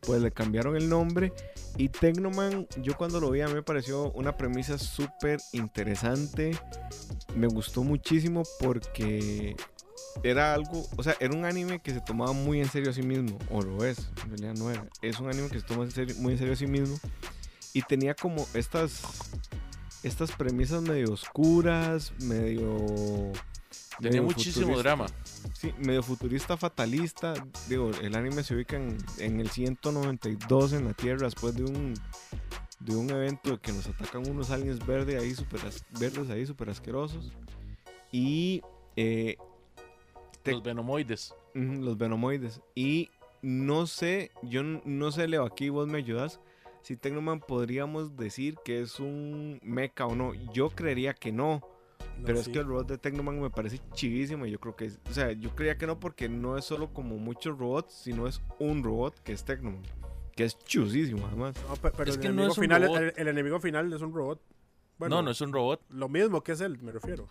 pues le cambiaron el nombre. Y Tecnoman, yo cuando lo vi a mí me pareció una premisa súper interesante. Me gustó muchísimo porque era algo, o sea, era un anime que se tomaba muy en serio a sí mismo. O lo es, en realidad no era. Es un anime que se toma en serio- muy en serio a sí mismo. Y tenía como estas estas premisas medio oscuras, medio... Tenía medio muchísimo futurista. drama. Sí, medio futurista, fatalista. Digo, el anime se ubica en, en el 192 en la Tierra después de un de un evento que nos atacan unos aliens verdes ahí super verdes ahí super asquerosos y eh, Te- Los Venomoides. Los venomoides. Y no sé, yo no sé, Leo, aquí vos me ayudas. Si Tecnoman podríamos decir que es un mecha o no. Yo creería que no. No, Pero es que el robot de Tecnoman me parece chivísimo. y Yo creo que es. O sea, yo creía que no porque no es solo como muchos robots, sino es un robot que es Tecnoman. Que es chusísimo, además. No, pe- pero Es el, que no enemigo es un final, robot. el, el enemigo final es un robot. Bueno, no, no es un robot. lo mismo que es él, me refiero.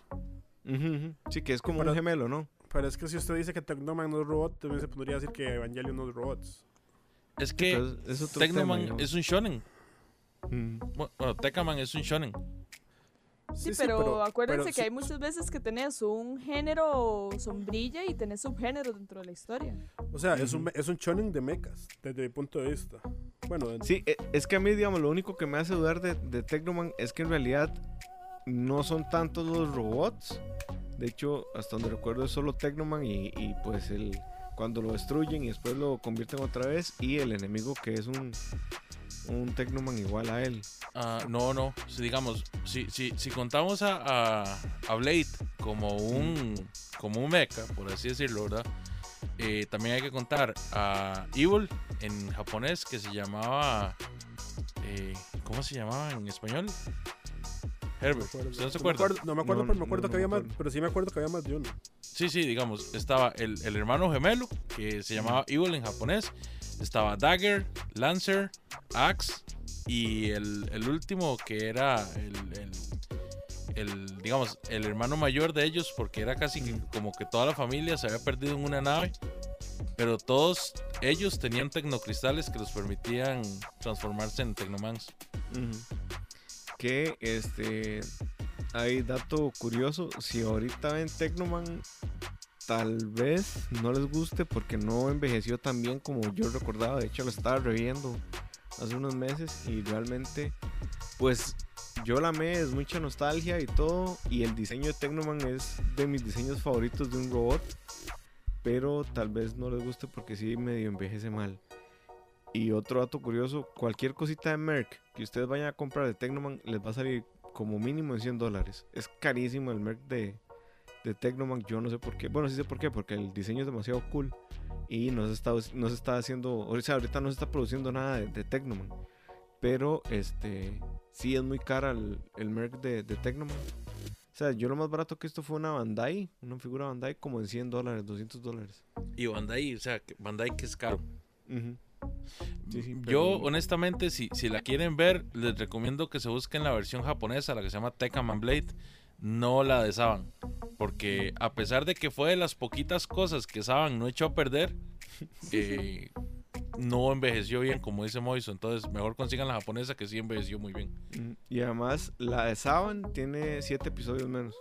Sí, que es como Pero- un gemelo, ¿no? Pero es que si usted dice que Tecnoman no es robot, también se podría decir que Evangelion no es robots. Es que Pero es- es Tecnoman tema, es un shonen. Mm. Bu- Bueno, Tekaman es un shonen. Sí, pero, acuérdense pero que sí- hay muchas veces que tenés un género sombrilla y tenés subgéneros dentro de la historia. O sea, es, un, es un shonen de mechas, desde mi punto de vista. Bueno, en- Sí, e- es que a mí, digamos, lo único que me hace dudar de, de Tecnoman es que en realidad no son tantos los robots. De hecho, hasta donde recuerdo es solo Tecnoman y, y, pues el cuando lo destruyen y después lo convierten otra vez y el enemigo que es un, un Tecnoman igual a él. Ah, no, no. Si, digamos, si, si, si contamos a, a, a Blade como un, como un mecha, por así decirlo, ¿verdad? Eh, también hay que contar a Evil en japonés que se llamaba. eh, ¿Cómo se llamaba en español? Herbert. acuerdo. ¿Usted no se me acuerda? acuerdo- no me acuerdo, No, pero me acuerdo no, que no me había más, acuerdo. pero sí me acuerdo que había más de uno. Sí, sí, digamos, estaba el, el hermano gemelo, que se llamaba Evil en japonés. Estaba Dagger, Lancer, Axe y el, el último que era el, el- el, digamos, el hermano mayor de ellos, porque era casi que como que toda la familia se había perdido en una nave. Pero todos ellos tenían tecnocristales que los permitían transformarse en tecnomans. Que este hay dato curioso, si ahorita ven Tecnoman tal vez no les guste porque no envejeció tan bien como yo recordaba, de hecho lo estaba reviendo hace unos meses y realmente pues yo la amé, es mucha nostalgia y todo y el diseño de Tecnoman es de mis diseños favoritos de un robot, pero tal vez no les guste porque sí medio envejece mal. Y otro dato curioso, cualquier cosita de Merck que ustedes vayan a comprar de Tecnoman les va a salir como mínimo en 100 dólares. Es carísimo el Merck de, de Tecnoman, yo no sé por qué. Bueno, sí sé por qué, porque el diseño es demasiado cool y no se está, no se está haciendo, o sea, ahorita no se está produciendo nada de, de Tecnoman. Pero este, sí es muy cara el, el Merc de, de Tecnoman. O sea, yo lo más barato que esto fue una Bandai, una figura Bandai como en 100 dólares, 200 dólares. Y Bandai, o sea, Bandai que es caro. Ujú. Sí, sí, Yo, honestamente, si, si la quieren ver, les recomiendo que se busquen la versión japonesa, la que se llama Tekaman Blade, no la de Saban. Porque a pesar de que fue de las poquitas cosas que Saban no echó a perder, eh, no envejeció bien, como dice Moiso. Entonces, mejor consigan la japonesa que sí envejeció muy bien. Mm, Y además, la de Saban tiene 7 episodios menos.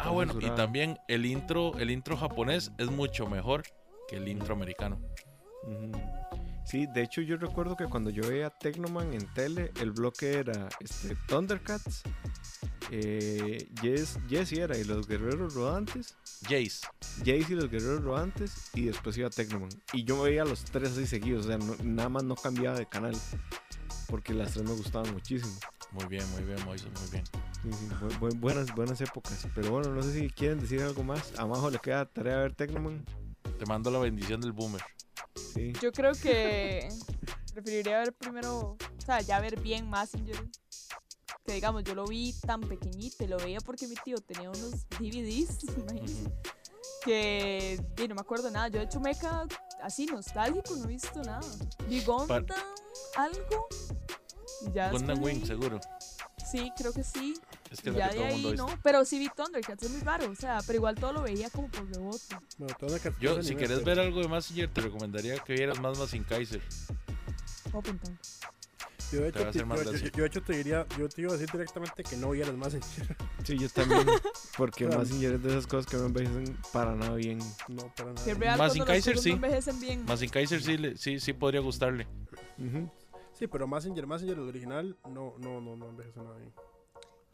Ah, bueno, y también el intro, el intro japonés es mucho mejor que el intro americano. Ujú. Sí, de hecho yo recuerdo que cuando yo veía Tecnoman en tele, el bloque era este, Thundercats, eh, Jess, era y los guerreros rodantes, Jace. Jace y los guerreros rodantes, y después iba Tecnoman. Y yo veía los tres así seguidos, o sea, no- nada más no cambiaba de canal, porque las tres me gustaban muchísimo. Muy bien, muy bien, Moiso, muy bien. Sí, sí, bu- bu- buenas, buenas épocas. Pero bueno, no sé si quieren decir algo más. A Majo le queda tarea ver Tecnoman. Te mando la bendición del boomer. Sí. Yo creo que preferiría ver primero, o sea, ya ver bien Messenger. Que digamos, yo lo vi tan pequeñito, lo veía porque mi tío tenía unos DVDs, imagínense, que y no me acuerdo nada. Yo de hecho meca así nostálgico, no he visto nada. Vi Gundam, algo. y ya Gundam después Wing, seguro. Sí, creo que sí. Es que es ya que de todo mundo no, pero sí vi Thundercats, es muy raro, o sea, pero igual todo lo veía como por rebote. Bueno, Thundercats Yo, si querés ver algo de Messenger, te recomendaría que vieras más Masin Kaiser. Open Time. Yo de, hecho, te, más yo, yo- gracia. yo de hecho te diría, yo te iba a decir directamente que no vieras más en Sí, yo también. Porque Claro. Mazinger es de esas cosas que no envejecen para nada bien. No, para nada. Real Más sin Kaiser, sí. no envejecen bien. Masin Kaiser sí, le- sí, sí podría gustarle. Ujú. Sí, pero Messenger, Messenger, el original, no, no, no, no envejece nada bien.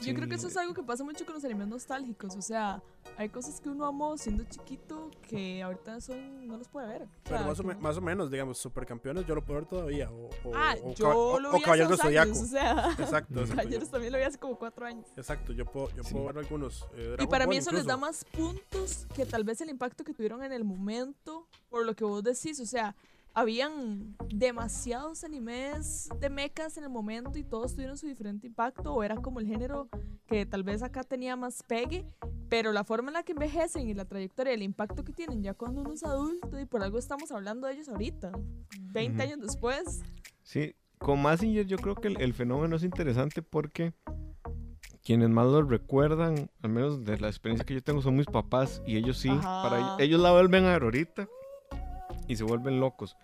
Yo creo que eso es algo que pasa mucho con los animes nostálgicos. O sea, hay cosas que uno amó siendo chiquito que ahorita son, no los puede ver. Pero más o, me- más o menos, digamos, supercampeones yo lo puedo ver todavía. O, o, Ah, o, yo o- lo o vi hace Caballeros dos del años, Zodiaco. o sea, Exacto, exacto. Caballeros también lo vi hace como cuatro años. Exacto, yo puedo, yo Sí. puedo ver algunos. eh, Y para mí eso les da incluso. más puntos que tal vez el impacto que tuvieron en el momento por lo que vos decís. O sea, habían demasiados animes de mechas en el momento y todos tuvieron su diferente impacto o era como el género que tal vez acá tenía más pegue, pero la forma en la que envejecen y la trayectoria, el impacto que tienen ya cuando uno es adulto y por algo estamos hablando de ellos ahorita, 20 Ujú. años después. Sí, con Massinger yo creo que el, el fenómeno es interesante porque quienes más lo recuerdan, al menos de la experiencia que yo tengo, son mis papás y ellos sí, para Ajá. ellos la vuelven a ver ahorita y se vuelven locos.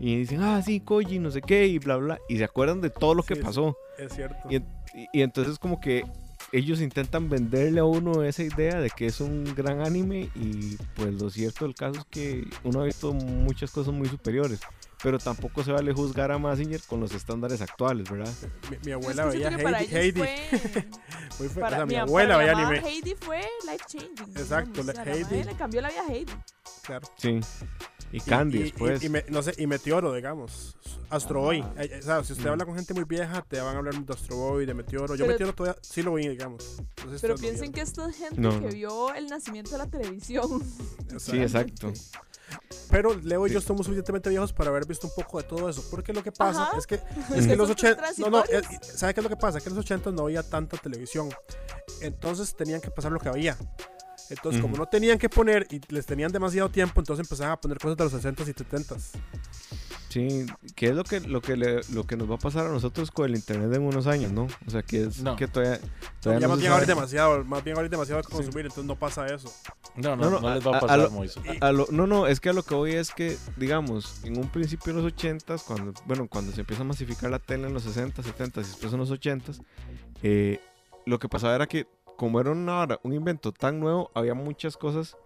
Y dicen, ah, sí, Koji, no sé qué, y bla, bla. Y se acuerdan de todo lo que Sí, sí. pasó. Es cierto. Y, y- y entonces como que ellos intentan venderle a uno esa idea de que es un gran anime y pues lo cierto del caso es que uno ha visto muchas cosas muy superiores. Pero tampoco se vale juzgar a Massinger con los estándares actuales, ¿verdad? Mi, mi abuela que veía que Heidi. fue- o sea, mi mi- abuela veía anime. Heidi fue life changing. Exacto, digamos, la- o sea, la Heidi. madre le cambió la vida a Heidi. Claro. Sí. Y Candy y, después. Y, y me- no sé, y Meteoro, digamos. Astro Boy. Eh, eh, o sea, si usted Mm. habla con gente muy vieja, te van a hablar de Astro Boy, de Meteoro. Yo Pero- Meteoro todavía sí lo vi, digamos. Pero piensen que esto es gente No, que no. vio el nacimiento de la televisión. Sí, exacto. Pero Leo y Sí. yo somos suficientemente viejos para haber visto un poco de todo eso. Porque lo que pasa Ajá. es que, Es es que los son 80. No, no, eh, ¿sabe qué es lo que pasa? Que en los 80 no había tanta televisión. Entonces tenían que pasar lo que había. Entonces, como Ujú. no tenían que poner y les tenían demasiado tiempo, entonces empezaban a poner cosas de los 60s y 70s. Sí, que es lo que, lo, que le- lo que nos va a pasar a nosotros con el internet en unos años, ¿no? O sea, que es No. que todavía, Ya todavía más no se bien ahora es demasiado, más bien ahora es demasiado que consumir, entonces no pasa eso. No, No, no, no, no, les va a- a a pasar, lo-. A- lo- no, no, es que a lo que voy es que, digamos, en un principio en los 80s, cuando, bueno, cuando se empieza a masificar la tele en los 60, 70 y después en los 80s, eh, lo que pasaba era que, como era una un invento tan nuevo, había muchas cosas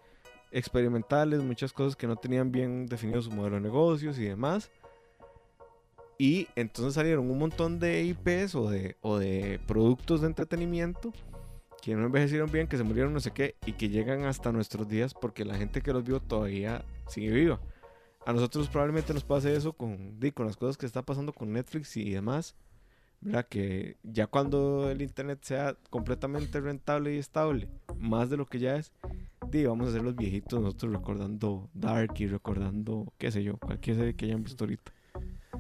experimentales, muchas cosas que no tenían bien definido su modelo de negocios y demás. Y entonces salieron un montón de IPs o de, productos de entretenimiento que no envejecieron bien, que se murieron no sé qué, y que llegan hasta nuestros días porque la gente que los vio todavía sigue viva. A nosotros probablemente nos pase eso con, con las cosas que está pasando con Netflix y demás, ¿verdad? Que ya cuando el internet sea completamente rentable y estable, más de lo que ya es, vamos a ser los viejitos nosotros recordando Dark y recordando, qué sé yo, cualquier serie que hayan visto ahorita.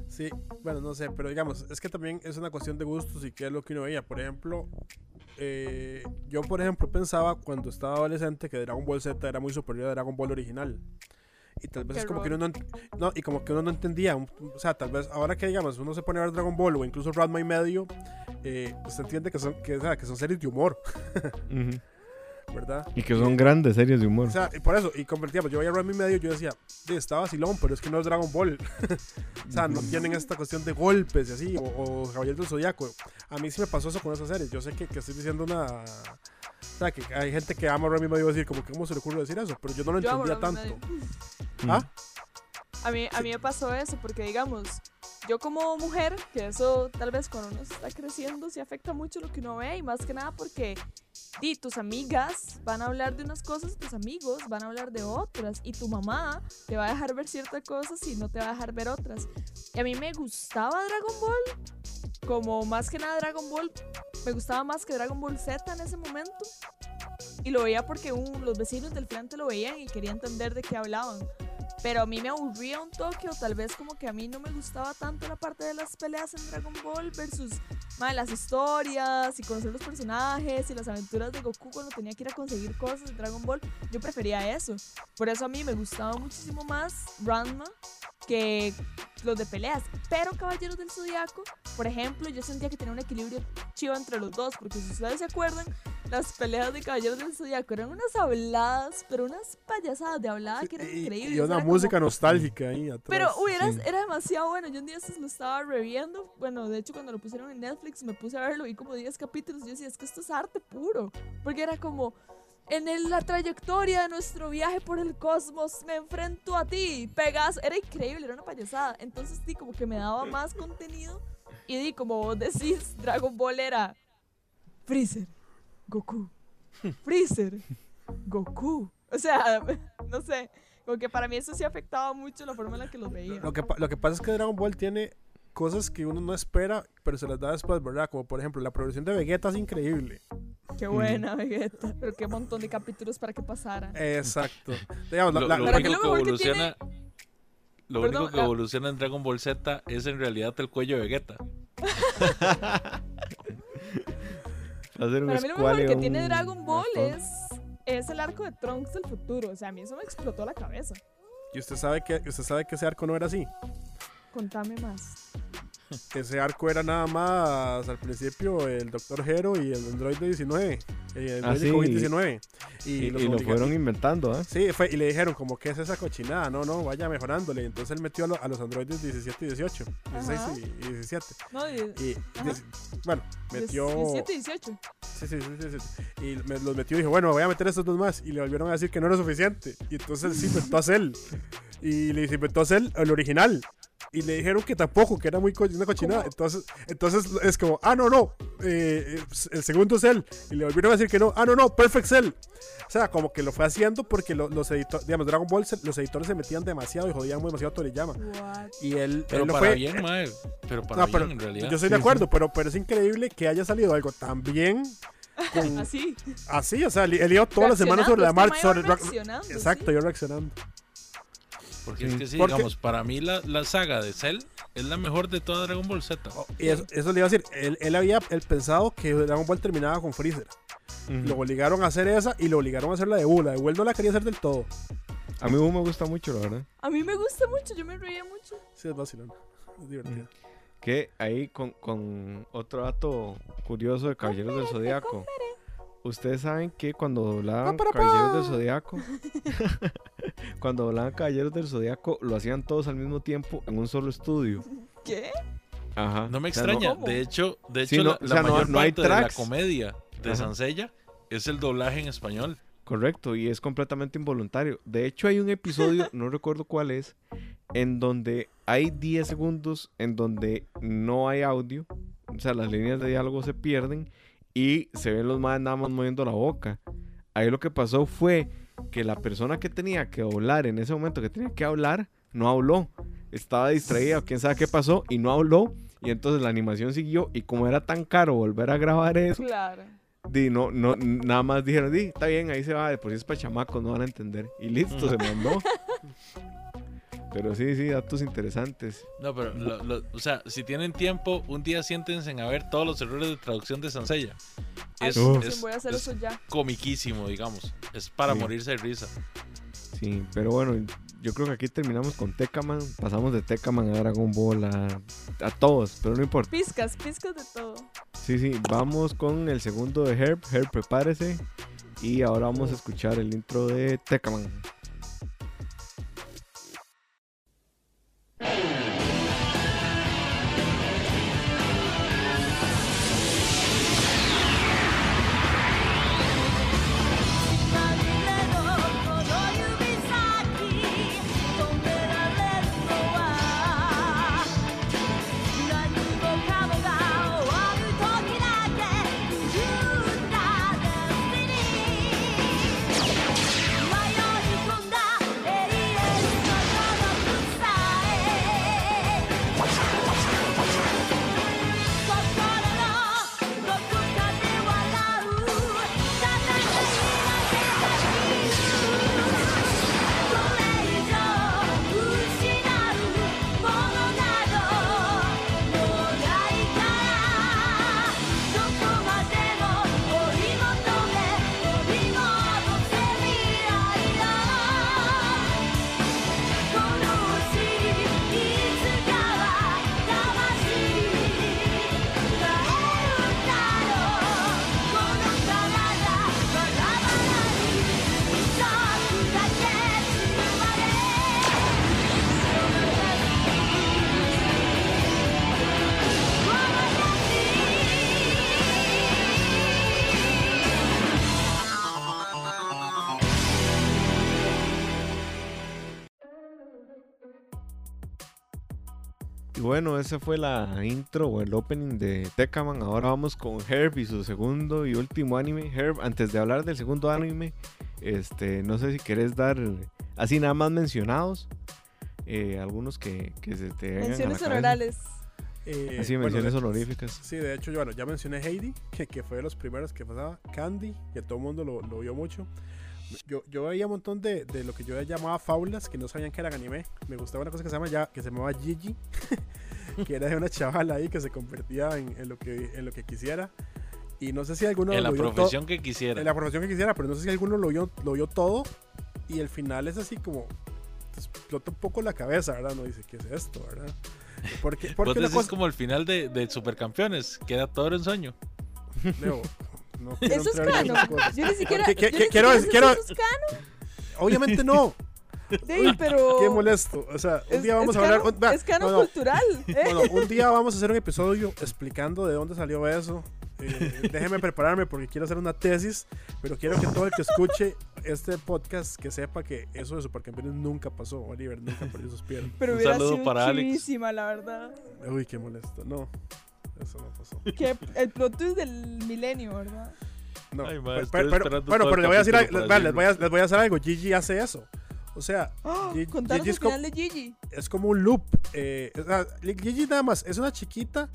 Sí, bueno, no sé, pero digamos, es que también es una cuestión de gustos y qué es lo que uno veía. Por ejemplo, eh, yo por ejemplo pensaba cuando estaba adolescente que Dragon Ball Z era muy superior a Dragon Ball original. Y tal vez Qué es como que uno no, no, y como que uno no entendía, o sea, tal vez ahora que digamos uno se pone a ver Dragon Ball o incluso Ranma y medio, eh, usted entiende que son que, o sea, que son series de humor, Ujú. ¿verdad? Y que son grandes series de humor. O sea, y por eso, y convertíamos, yo veía Ranma y medio, yo decía, "Sí, está vacilón, pero es que no es Dragon Ball. o sea, no tienen esta cuestión de golpes y así, o, o Caballero del Zodiaco. A mí sí me pasó eso con esa serie. Yo sé que, que estoy diciendo una. O sea, que hay gente que ama Ranma y medio y va a decir, como que cómo se le ocurre decir eso, pero yo no lo Yo entendía tanto. Ujú. ¿Ah? A mí, a mí me pasó eso, porque digamos, yo como mujer, que eso tal vez cuando uno está creciendo sí afecta mucho lo que uno ve, y más que nada porque di, tus amigas van a hablar de unas cosas, tus amigos van a hablar de otras, y tu mamá te va a dejar ver ciertas cosas y no te va a dejar ver otras. Y a mí me gustaba Dragon Ball, como más que nada Dragon Ball, me gustaba más que Dragon Ball Z en ese momento. Y lo veía porque los vecinos del frente lo veían y quería entender de qué hablaban. Pero a mí me aburría un toque o tal vez como que a mí no me gustaba tanto la parte de las peleas en Dragon Ball versus las historias y conocer los personajes y las aventuras de Goku cuando tenía que ir a conseguir cosas en Dragon Ball. Yo prefería eso. Por eso a mí me gustaba muchísimo más Ranma que los de peleas. Pero Caballeros del Zodiaco, por ejemplo, yo sentía que tenía un equilibrio chivo entre los dos. Porque si ustedes se acuerdan, las peleas de Caballeros del Zodiaco eran unas habladas, pero unas payasadas de hablada que eran Y, increíbles. y una era como- música nostálgica ahí atrás. pero uy, era, sí. era demasiado bueno. Yo un día lo estaba reviendo. Bueno, de hecho, cuando lo pusieron en Netflix, me puse a verlo. Vi como 10 capítulos. Y yo decía, es que esto es arte puro. Porque era como, en el- la trayectoria de nuestro viaje por el cosmos, me enfrento a ti. Pegas. Era increíble, era una payasada. Entonces, sí, como que me daba más contenido. Y di, como vos decís, Dragon Ball era Freezer, Goku. Freezer, Goku. O sea, no sé. Como que para mí eso sí afectaba mucho la forma en la que los veía. Lo que, lo que pasa es que Dragon Ball tiene cosas que uno no espera, pero se las da después, ¿verdad? Como por ejemplo, la progresión de Vegeta es increíble. Qué buena, Vegeta. Pero qué montón de capítulos para que pasara. Exacto. Digamos, Lo, la- único lo que evoluciona. Lo Perdón, único que evoluciona en Dragon Ball Z es en realidad el cuello de Vegeta. Hacer un Para mí lo mejor que un tiene Dragon Ball es, es el arco de Trunks del futuro. O sea, a mí eso me explotó la cabeza. Y usted sabe que usted sabe que ese arco no era así. Contame más. Ese arco era nada más al principio el Dr. Hero y el Android 19. El Ah, sí. COVID-19. Y, Y, los y lo fueron inventando, ¿ah? Sí, fue, y le dijeron como, ¿qué es esa cochinada? No, no, vaya mejorándole. Entonces él metió a, lo- a los androides 17 y 18. 16 Ajá. y, y 17. No, y, bueno, metió... 17 y 18. Sí, sí, sí, sí, sí. Y me- los metió y dijo, bueno, voy a meter estos dos más. Y le volvieron a decir que no era suficiente. Y entonces se inventó a Cell. Y le inventó a Cell el original. Y le dijeron que tampoco, que era muy co- una cochinada. ¿Cómo? Entonces, entonces es como, ah, no, no. eh, el segundo Cell. Y le volvieron a decir que no. Ah, no, no, Perfect Cell. O sea, como que lo fue haciendo porque lo- los editores, digamos, Dragon Ball, se- los editores se metían demasiado y jodían demasiado a Toriyama. What? Y él, Pero él lo para bien. bien. Pero para No, bien, pero en realidad. yo estoy Sí, de acuerdo, sí. pero, pero es increíble que haya salido algo tan bien con, Así. Así, o sea, él él iba toda la semana sobre la Reaccionando, marcha. este Sobre Exacto, sí. yo reaccionando. Porque es que sí, Porque- digamos, para mí la, la saga de Cell es la mejor de toda Dragon Ball Z. Oh, Y eso, eso le iba a decir, él, él había él pensado que Dragon Ball terminaba con Freezer. Ujú. Lo obligaron a hacer esa y lo obligaron a hacer la de Buu. La de Buu no la quería hacer del todo. A mí Buu me gusta mucho, la verdad. A mí me gusta mucho, yo me reía mucho. Sí, es vacilón. Es divertido. Que ahí con, con otro dato curioso de Caballeros del Zodiaco. Ustedes saben que cuando doblaban. Caballeros del Zodiaco, cuando doblaban Caballeros del Zodiaco, lo hacían todos al mismo tiempo en un solo estudio. ¿Qué? Ajá. No me O sea, no- extraña. ¿Cómo? de hecho, de Sí, hecho no, la, o la sea, no- mayor no hay parte de la comedia de Ajá. Sansella es el doblaje en español. Correcto, y es completamente involuntario. De hecho, hay un episodio, no recuerdo cuál es, en donde hay 10 segundos en donde no hay audio. O sea, las líneas de diálogo se pierden y se ven los más nada más moviendo la boca. Ahí lo que pasó fue que la persona que tenía que hablar en ese momento, que tenía que hablar, no habló. Estaba distraída o quién sabe qué pasó y no habló. Y entonces la animación siguió y como era tan caro volver a grabar eso, Claro. Di, no, no, nada más dijeron, di, está bien, ahí se va, de por si es para chamacos, no van a entender. Y listo, se mandó. Pero sí, sí, datos interesantes. No, pero, lo- lo- o sea, si tienen tiempo, un día siéntense a ver todos los errores de traducción de Sansella. Es, es- voy a hacer es eso ya. comiquísimo, digamos. Es para Sí. morirse de risa. Sí, pero bueno, yo creo que aquí terminamos con Tecaman. Pasamos de Tecaman a Dragon Ball a, a todos, pero no importa. Pizcas, pizcas de todo. Sí, sí, vamos con el segundo de Herb. Herb, prepárese. Y ahora vamos a escuchar el intro de Tecaman. Bueno, esa fue la intro o el opening de Tecaman. Ahora vamos con Herb y su segundo y último anime. Herb, antes de hablar del segundo anime, este, no sé si querés dar así nada más mencionados. eh, algunos que, que se te Menciones honorales. Eh, Así, bueno, menciones honoríficas. Sí, de hecho, yo, bueno, ya mencioné Heidi, que, que fue de los primeros que pasaba. Candy, que todo el mundo lo, lo vio mucho. Yo, yo veía un montón de, de lo que yo llamaba fábulas que no sabían que eran anime. Me gustaba una cosa que se llama ya, que se llamaba Gigi, que era de una chavala ahí que se convertía en, en lo que en lo que quisiera. Y no sé si alguno En la lo vio to- profesión que quisiera. en la profesión que quisiera, pero no sé si alguno lo vio, lo vio todo. Y el final es así como explota un poco la cabeza, ¿verdad? No dice, ¿qué es esto, verdad? Porque, Vos porque cosa, como el final de, de Supercampeones, que era todo en sueño. Leo, no quiero Eso es canon. Yo ni siquiera. ¿Qué- qué- yo ni quiero- siquiera quiero- eso es canon. Obviamente no. Dey, pero. Qué molesto. O sea, un es- día vamos es a hablar. un- va, es canon no, no, cultural. ¿eh? no, no, un día vamos a hacer un episodio explicando de dónde salió eso. Eh, déjenme prepararme porque quiero hacer una tesis, pero quiero que todo el que escuche este podcast que sepa que eso de supercampeones nunca pasó. Oliver nunca perdió sus piernas. Pero Un hubiera saludo sido para Alex. la verdad. Uy, qué molesto. No, eso no pasó. Que el plot twist del milenio, ¿verdad? No, Ay, ma, pero- pero- pero- bueno, pero el le voy a decir, vean, les, voy a, les voy a hacer algo. Gigi hace eso. O sea, ¡Ah! Gigi- es como- final de Gigi. es como un loop. eh, o sea, Gigi nada más es una chiquita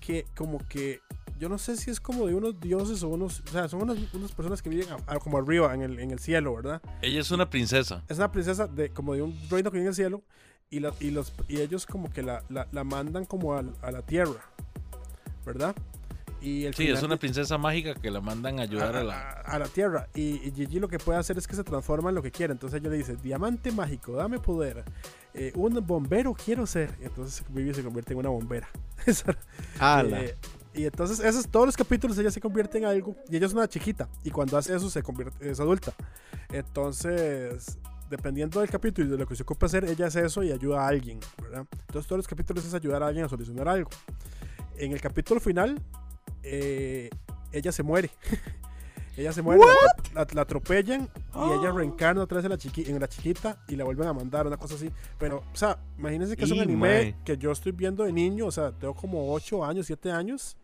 que como que yo no sé si es como de unos dioses o unos, o sea, son unas, unas personas que viven a- a- como arriba en el, en el cielo, ¿verdad? Ella es una princesa. Es una princesa de como de un reino que vive en el cielo y, la- y, los, y ellos como que la, la- la mandan como al- a, la tierra, ¿verdad? Y el Sí, es una princesa mágica que la mandan a ayudar a la... a la tierra. Y, y Gigi lo que puede hacer es que se transforma en lo que quiere. Entonces ella le dice, diamante mágico, dame poder. Eh, un bombero quiero ser. Y entonces Vivi se convierte en una bombera. Eh, y entonces esos, todos los capítulos ella se convierte en algo. Y ella es una chiquita. Y cuando hace eso se convierte, es adulta. Entonces... Dependiendo del capítulo y de lo que se ocupa hacer, ella hace eso y ayuda a alguien, ¿verdad? Entonces todos los capítulos es ayudar a alguien a solucionar algo. En el capítulo final, eh, ella se muere. ella se muere, la, la- la atropellan y ella reencarna otra vez en la, chiqui- en la chiquita y la vuelven a mandar, una cosa así. Pero, o sea, imagínense que es un anime que yo estoy viendo de niño, o sea, tengo como 8 años, 7 años,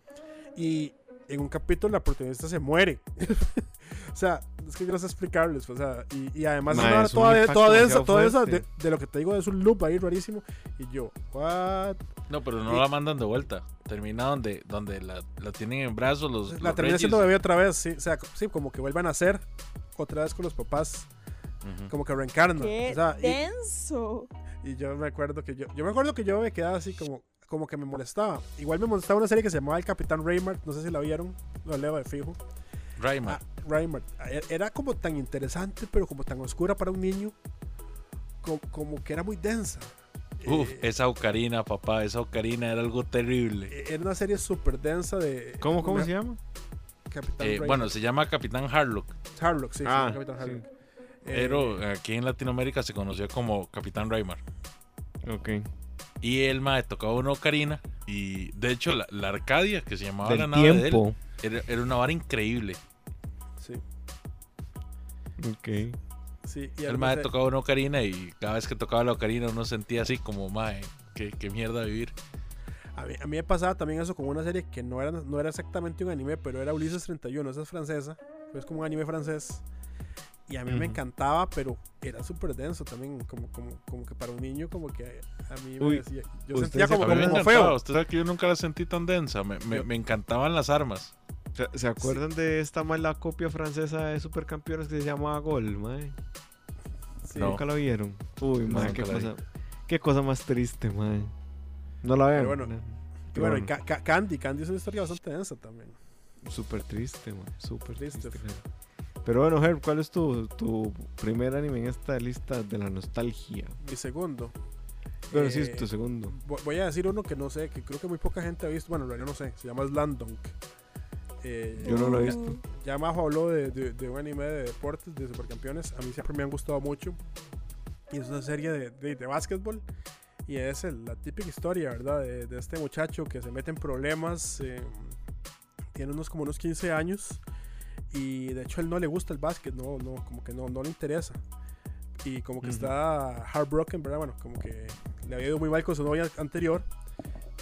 y en un capítulo la protagonista se muere. o sea, es que yo no sé explicarles, o sea, y, y además es un toda, toda densa, demasiado toda densa de, lo que te digo es un loop ahí rarísimo. Y yo, what? No, pero no Y- la mandan de vuelta. Termina donde, donde la, la tienen en brazos los, La los termina siendo bebé otra vez, sí, o sea, sí, como que vuelvan a ser otra vez con los papás, como que reencarnan. ¡Qué o sea, y- denso! Y yo me acuerdo que yo, yo me acuerdo que yo me quedaba así como, como que me molestaba. Igual me molestaba una serie que se llamaba El Capitán Raymart, no sé si la vieron, lo leo de fijo. Rayman. Ah, Raymart. E- Era como tan interesante, pero como tan oscura para un niño, como, como que era muy densa. Uf, Eh, esa ocarina, papá, esa ocarina era algo terrible. eh, era una serie súper densa de... ¿Cómo, cómo una- se llama? Capitán Eh, Raymart. bueno, se llama Capitán Harlock, Harlock, sí, Ah, sí, Capitán sí. Harlock. pero Eh, aquí en Latinoamérica se conoció como Capitán Raymar. Ok. Y el mae tocaba una ocarina y de hecho la, la Arcadia, que se llamaba la Del nave de él, tiempo. era, era una vara increíble. sí, Ok. sí. Y El mae de- tocaba una ocarina y cada vez que tocaba la ocarina uno sentía así como, mae, qué, qué mierda vivir. A mí, a mí me pasaba también eso con una serie que no era, no era exactamente un anime, pero era Ulises 31, esa es francesa, es como un anime francés. Y a mí me encantaba, pero era súper denso también, como, como, como que para un niño, como que a mí me Uy, decía, yo sentía se como, como encantaba, feo. usted sabe que yo nunca la sentí tan densa, me, me- encantaban las armas. ¿Se, acuerdan de esta mala copia francesa de Supercampeones que se llamaba Gol, mae? Sí. No. ¿Nunca la vieron? Uy, No, mae, qué cosa, qué cosa más triste, mae. No la vean. bueno, no. Bueno, y Ca- Ca- Candy, Candy es una historia bastante densa también. Súper triste, mae. Súper Triste. triste. Pero bueno, Herb, ¿cuál es tu, tu primer anime en esta lista de la nostalgia? Mi segundo. Bueno, sí, eh, es tu segundo. vo- Voy a decir uno que no sé, que creo que muy poca gente ha visto. Bueno, en realidad no sé, se llama Slandunk. Eh, Yo no lo he ya- visto. Ya Majo habló de, de- de un anime de deportes, de supercampeones. A mí siempre me han gustado mucho. Y es una serie de, de, de básquetbol. Y es el- la típica historia, ¿verdad? De, de este muchacho que se mete en problemas. eh, tiene unos como unos 15 años. Y de hecho, a él no le gusta el básquet, no, no, como que no, no le interesa. Y como que Ujú. está heartbroken, ¿verdad? Bueno, como que le había ido muy mal con su novia anterior.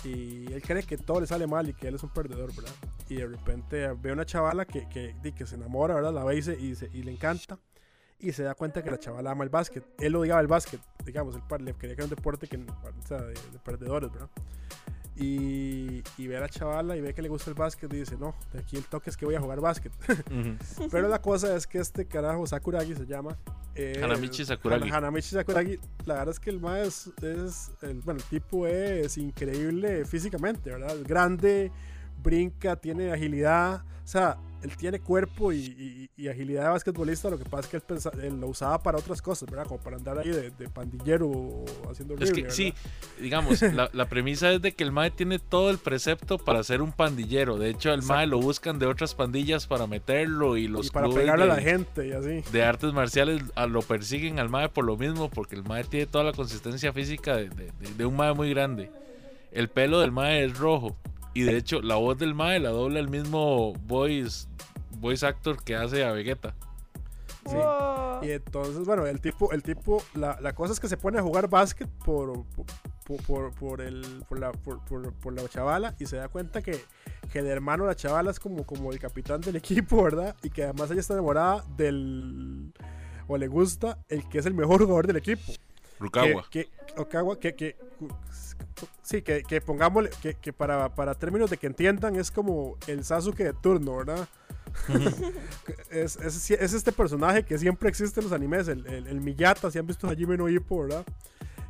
Y él cree que todo le sale mal y que él es un perdedor, ¿verdad? Y de repente ve una chavala que, que, que se enamora, ¿verdad? La ve y, se- y, se- y le encanta. Y se da cuenta que la chavala ama el básquet. Él odiaba el básquet, digamos, él le quería que era un deporte que, o sea, de, de perdedores, ¿verdad? Y, y ve a la chavala y ve que le gusta el básquet y dice, no, de aquí el toque es que voy a jugar básquet. Pero la cosa es que este carajo, Sakuragi se llama. eh, Hanamichi Sakuragi. Hana- Hanamichi Sakuragi. La verdad es que el mae es, es- el, bueno, el tipo es increíble físicamente, ¿verdad? Es grande, brinca, tiene agilidad. O sea, él tiene cuerpo y, y- y agilidad de basquetbolista. Lo que pasa es que él, lo usaba para otras cosas, ¿verdad? Como para andar ahí de, de pandillero o haciendo Es horrible, que sí, digamos, la, la premisa es de que el MAE tiene todo el precepto para ser un pandillero. De hecho, el MAE lo buscan de otras pandillas para meterlo y los Y para pegarle a la gente y así. de artes marciales a- lo persiguen al MAE por lo mismo, porque el MAE tiene toda la consistencia física de- de un MAE muy grande. El pelo del MAE es rojo. Y de hecho, la voz del MAE la dobla el mismo voice, voice actor que hace a Vegeta. Sí. Wow. Y entonces, bueno, el tipo, el tipo, la, la cosa es que se pone a jugar básquet por, por, por, por el, por, la, por, por- por la chavala y se da cuenta que, que el hermano de la chavala es como, como el capitán del equipo, ¿verdad? Y que además ella está enamorada del, o le gusta el que es el mejor jugador del equipo. Rukawa. Que, que, Okawa, que, que- sí, que, que pongámosle, que, que para, para términos de que entiendan, es como el Sasuke de turno, ¿verdad? es, es, es este personaje que siempre existe en los animes, el, el, el Miyata, si han visto a Hajime no Ippo, ¿verdad?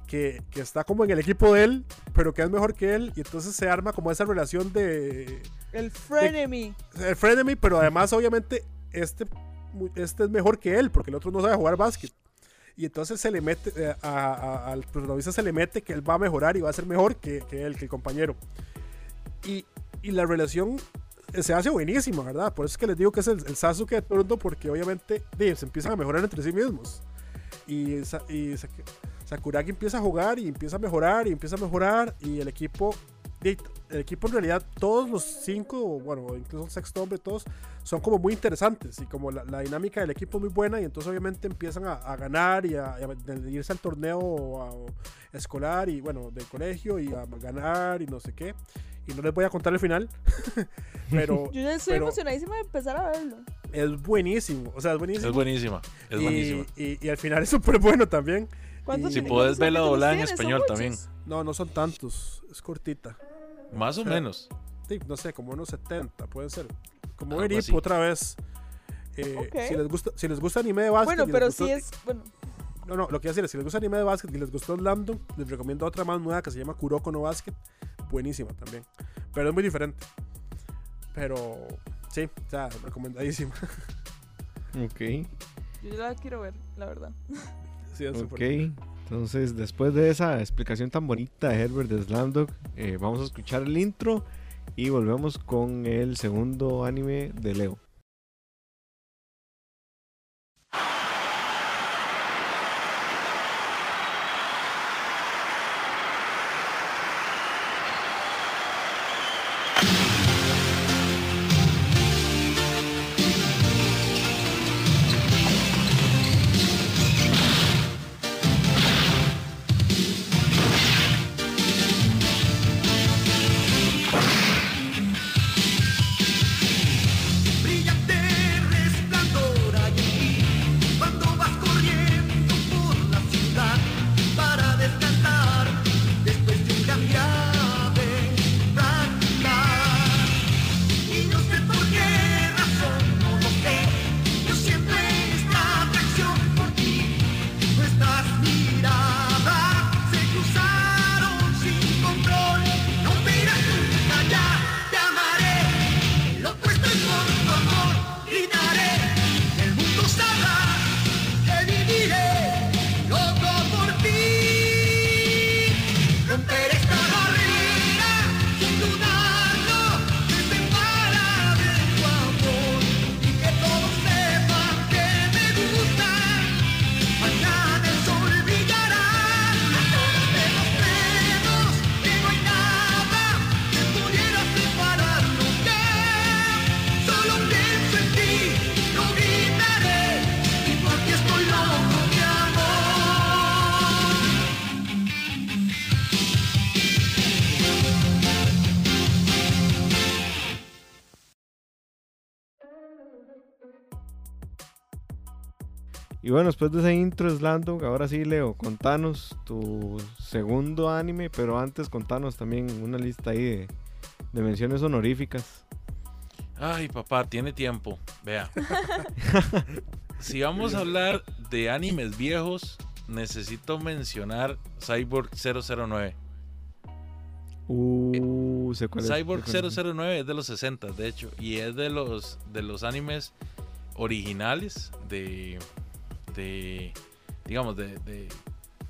Que, que está como en el equipo de él, pero que es mejor que él, y entonces se arma como esa relación de, El frenemy. el frenemy, pero además obviamente este, este es mejor que él, porque el otro no sabe jugar básquet. Y entonces se le mete, eh, al protagonista se le mete que él va a mejorar y va a ser mejor que, que él, que el compañero. Y, y la relación se hace buenísima, ¿verdad? Por eso es que les digo que es el, el Sasuke de turno, porque obviamente se empiezan a mejorar entre sí mismos. Y, y Sa- Sakuragi empieza a jugar y empieza a mejorar y empieza a mejorar y el equipo el equipo en realidad todos los cinco bueno incluso el sexto hombre todos son como muy interesantes y como la, la dinámica del equipo es muy buena y entonces obviamente empiezan a, a ganar y a, a irse al torneo a- escolar y bueno del colegio y a ganar y no sé qué y no les voy a contar el final pero Yo ya estoy pero- emocionadísima de empezar a verlo. es buenísimo o sea es buenísimo Es buenísima. Es y, buenísima. y- y al final es súper bueno también ¿Cuántos Y- Si puedes verla doblada en español también. no no son tantos es cortita Más o menos. Sí, no sé, como unos 70, puede ser. Como ver otra vez. Eh, si, les gusta, si les gusta anime de básquet. Bueno, pero gustó- sí es. Bueno, No, no, lo que iba a decir es: si les gusta anime de básquet y les gustó Slam Dunk, les recomiendo otra más nueva que se llama Kuroko no Basket. Buenísima también. Pero es muy diferente. Pero sí, o sea, recomendadísima. Ok, yo ya la quiero ver, la verdad. Sí, es ok. Entonces, después de esa explicación tan bonita de Herbert de Slamdog, eh, vamos a escuchar el intro y volvemos con el segundo anime de Leo. Bueno, después de ese intro, Slando, ahora sí, Leo, contanos tu segundo anime, pero antes contanos también una lista ahí de, de menciones honoríficas. Ay, papá, tiene tiempo. Vea. si vamos a hablar de animes viejos, necesito mencionar Cyborg 009. Uh, es, Cyborg sé cuál es. 009 es de los 60, de hecho, y es de los de los animes originales de de digamos de, de,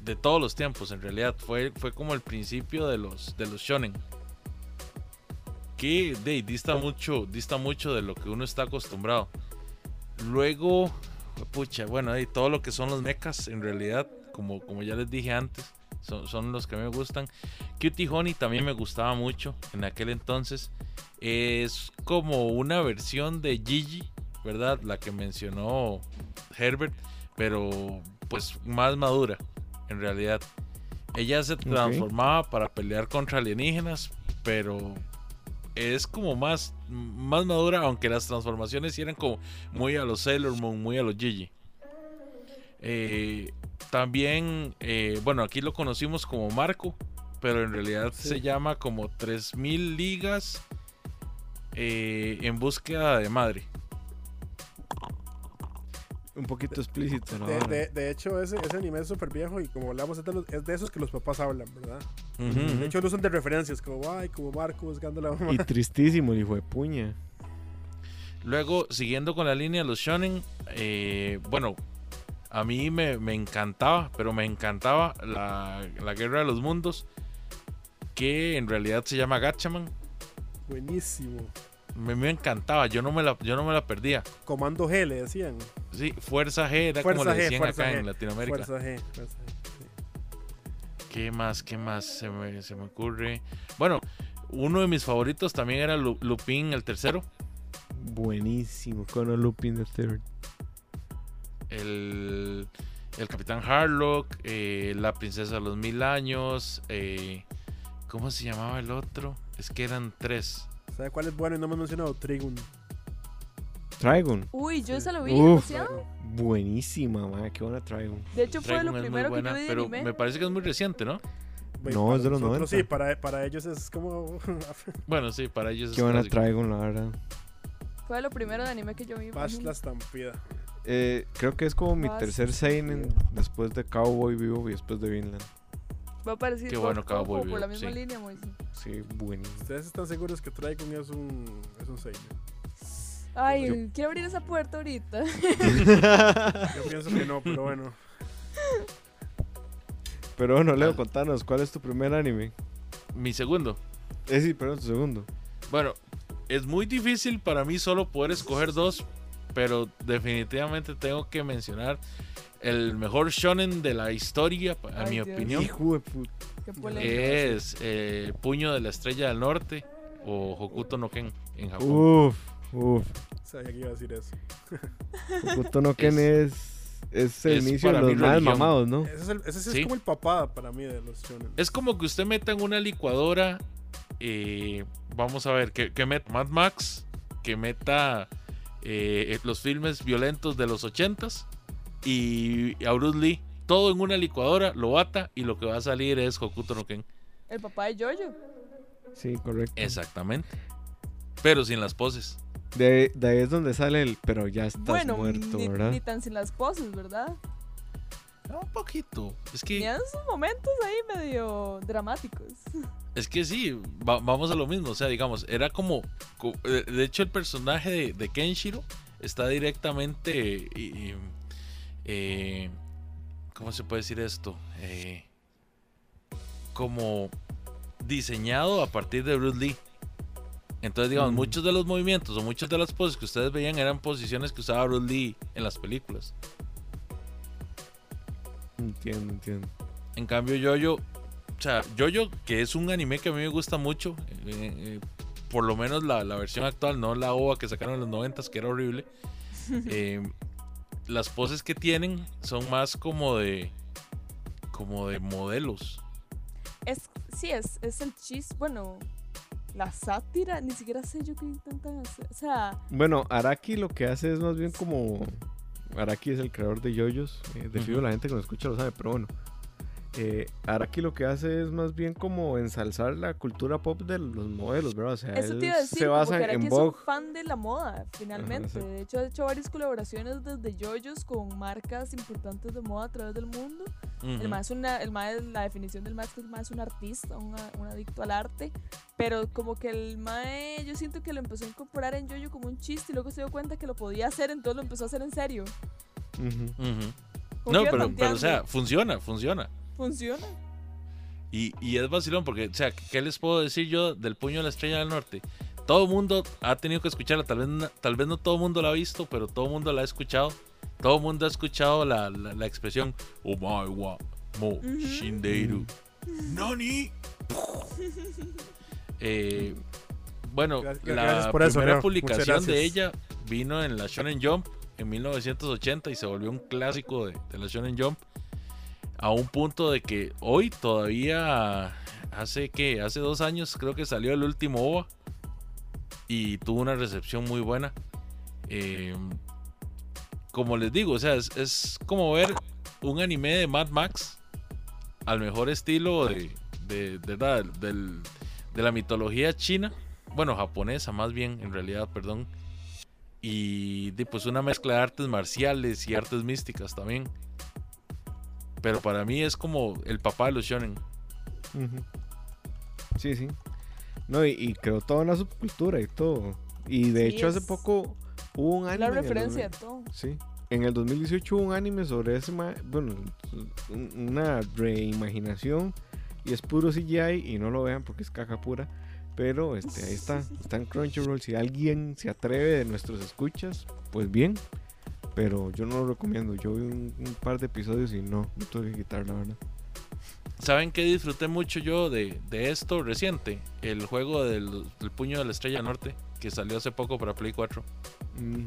de todos los tiempos. En realidad fue fue como el principio de los de los shonen. Que de, dista mucho dista mucho de lo que uno está acostumbrado. Luego pucha bueno de todo lo que son los mechas en realidad como como ya les dije antes son, son los que me gustan. Cutie Honey también me gustaba mucho en aquel entonces. Es como una versión de Gigi, ¿verdad? La que mencionó Herbert, pero pues más madura, en realidad. Ella se transformaba para pelear contra alienígenas, pero es como más, más madura, aunque las transformaciones eran como muy a los Sailor Moon, muy a los Gigi. Eh, también, eh, bueno, aquí lo conocimos como Marco, pero en realidad Sí. se llama como 3000 ligas eh, en búsqueda de madre. Un poquito explícito, ¿no? De, de- de hecho, ese, ese anime es súper viejo y como hablamos, es de, esos que los papás hablan, ¿verdad? De hecho, no son de referencias, como, ay, como Marco buscando la mamá. Y tristísimo el hijo de puña. Luego, siguiendo con la línea de los shonen, eh, bueno, a mí me, me encantaba, pero me encantaba la, la Guerra de los Mundos, que en realidad se llama Gatchaman. Buenísimo. Me, me encantaba, yo no me la, yo no me la perdía. Comando G le decían. Sí, Fuerza G era Fuerza como le decían acá G, en Latinoamérica. Fuerza G. Fuerza G. ¿Qué más? ¿Qué más se me, se me ocurre? Bueno, uno de mis favoritos también era Lu- Lupin, el tercero. Buenísimo. Con Lupin the Third. El, el Capitán Harlock, eh, la Princesa de los Mil Años. eh, ¿Cómo se llamaba el otro? Es que eran tres. ¿Sabe cuál es bueno y no hemos mencionado? Trigun. Trigon. Uy, yo esa lo vi Uf. Buenísima, man. Qué buena Trigon. De hecho, fue Trigun lo primero que yo vi de pero anime. me parece que es muy reciente, ¿no? Bueno, No, para es de los nosotros 90. Sí, para, para ellos es como Bueno, sí, para ellos es Qué buena. Trigon, la verdad. Fue lo primero de anime que yo vi. Imagínate. la estampida. Eh, creo que es como mi tercer Seinen después de Cowboy Vivo y después de Vinland. Va a parecer Qué bueno, Cowboy por la Bebop, misma sí. línea, Moisés. Sí, buenísimo. ¿Ustedes están seguros que Trigun es un, es un seinen? Ay, quiero abrir esa puerta ahorita. Yo pienso que no, pero bueno. Pero bueno, Leo, Ah. contanos, ¿cuál es tu primer anime? Mi segundo. Eh, sí, perdón, tu segundo. Bueno, es muy difícil para mí solo poder escoger dos, pero definitivamente tengo que mencionar el mejor shonen de la historia, a Ay, mi Dios. opinión. Hijo de. Es eh, Puño de la Estrella del Norte o Hokuto no Ken en Japón. Uf, uf. Sabía que iba a decir eso. Hokuto no Ken es, es el es inicio de los más mamados, ¿no? Ese es, el- ese sí Sí. es como el papá para mí de los shonen. Es como que usted meta en una licuadora, eh, vamos a ver, que, que meta Mad Max, que meta eh, los filmes violentos de los 80s y a Bruce Lee. Todo en una licuadora, lo bata y lo que va a salir es Hokuto no Ken. El papá de Jojo. Sí, correcto. Exactamente. Pero sin las poses. De, de ahí es donde sale el, pero ya estás bueno, muerto, ni, ¿verdad? ni tan sin las poses, ¿verdad? Ah, Un poquito. Es que, Tenían sus momentos ahí medio dramáticos. es que sí, va- vamos a lo mismo. O sea, digamos, era como. co- eh, De hecho, el personaje de, de Kenshiro está directamente. Eh, ¿Cómo se puede decir esto? Eh, como diseñado a partir de Bruce Lee. Entonces, digamos, Mm. muchos de los movimientos o muchas de las poses que ustedes veían eran posiciones que usaba Bruce Lee en las películas. Entiendo, entiendo. En cambio, Yoyo, o sea, Yoyo, que es un anime que a mí me gusta mucho, eh, eh, por lo menos la, la versión actual, no la OVA que sacaron en los 90 que era horrible. eh, las poses que tienen son más como de como de modelos. Es, sí, es, es el chis, bueno, la sátira, ni siquiera sé yo qué intentan hacer. O sea, Bueno, Araki lo que hace es más bien como Araki es el creador de yoyos. Eh, de fijo Ujú. la gente que nos escucha lo sabe, pero bueno. Eh, Araki lo que hace es más bien como ensalzar la cultura pop de los modelos, ¿verdad? O sea, Eso te iba a decir, se como basa que en es un Vogue. fan de la moda, finalmente. exacto. de hecho, ha hecho varias colaboraciones desde yoyos con marcas importantes de moda a través del mundo. El Ujú. mae es una, el mae- la definición del mae es que el mae es un artista, un, adicto al arte, pero como que el mae, yo siento que lo empezó a incorporar en Yoyo como un chiste y luego se dio cuenta que lo podía hacer, entonces lo empezó a hacer en serio. Ujú. Ujú. Como No, que iba pero, pero, o sea, funciona, funciona. Funciona. Y, y es vacilón porque, o sea, ¿qué les puedo decir yo del puño de la estrella del norte? Todo el mundo ha tenido que escucharla, tal vez, tal vez no todo el mundo la ha visto, pero todo el mundo la ha escuchado. Todo el mundo ha escuchado la, la, la expresión Oh my wa mo shindeiru. Nani. Eh, bueno, Gracias- la gracias por eso, primera Leo. Publicación de ella vino en la Shonen Jump en 1980 y se volvió un clásico de, de la Shonen Jump a un punto de que hoy todavía hace que hace dos años creo que salió el último OVA y tuvo una recepción muy buena. Eh, como les digo o sea es, como ver un anime de Mad Max al mejor estilo de, del- de la mitología china bueno japonesa más bien en realidad perdón y de, pues una mezcla de artes marciales y artes místicas también pero para mí es como el papá de los shonen. Sí, sí. No, y, y creó toda una subcultura y todo. Y de Sí, hecho hace poco hubo un anime. La referencia 2000 todo. Sí. En el 2018 hubo un anime sobre ese, ma- bueno, un- una reimaginación y es puro CGI y no lo vean porque es caja pura. Pero este, ahí está, está en Crunchyroll. Si alguien se atreve de nuestros escuchas, pues bien. Pero yo no lo recomiendo. Yo vi un, un par de episodios y no, no tuve que quitar la verdad. ¿Saben qué disfruté mucho yo de, de esto reciente? El juego del, del puño de la estrella norte que salió hace poco para Play 4. Ujú,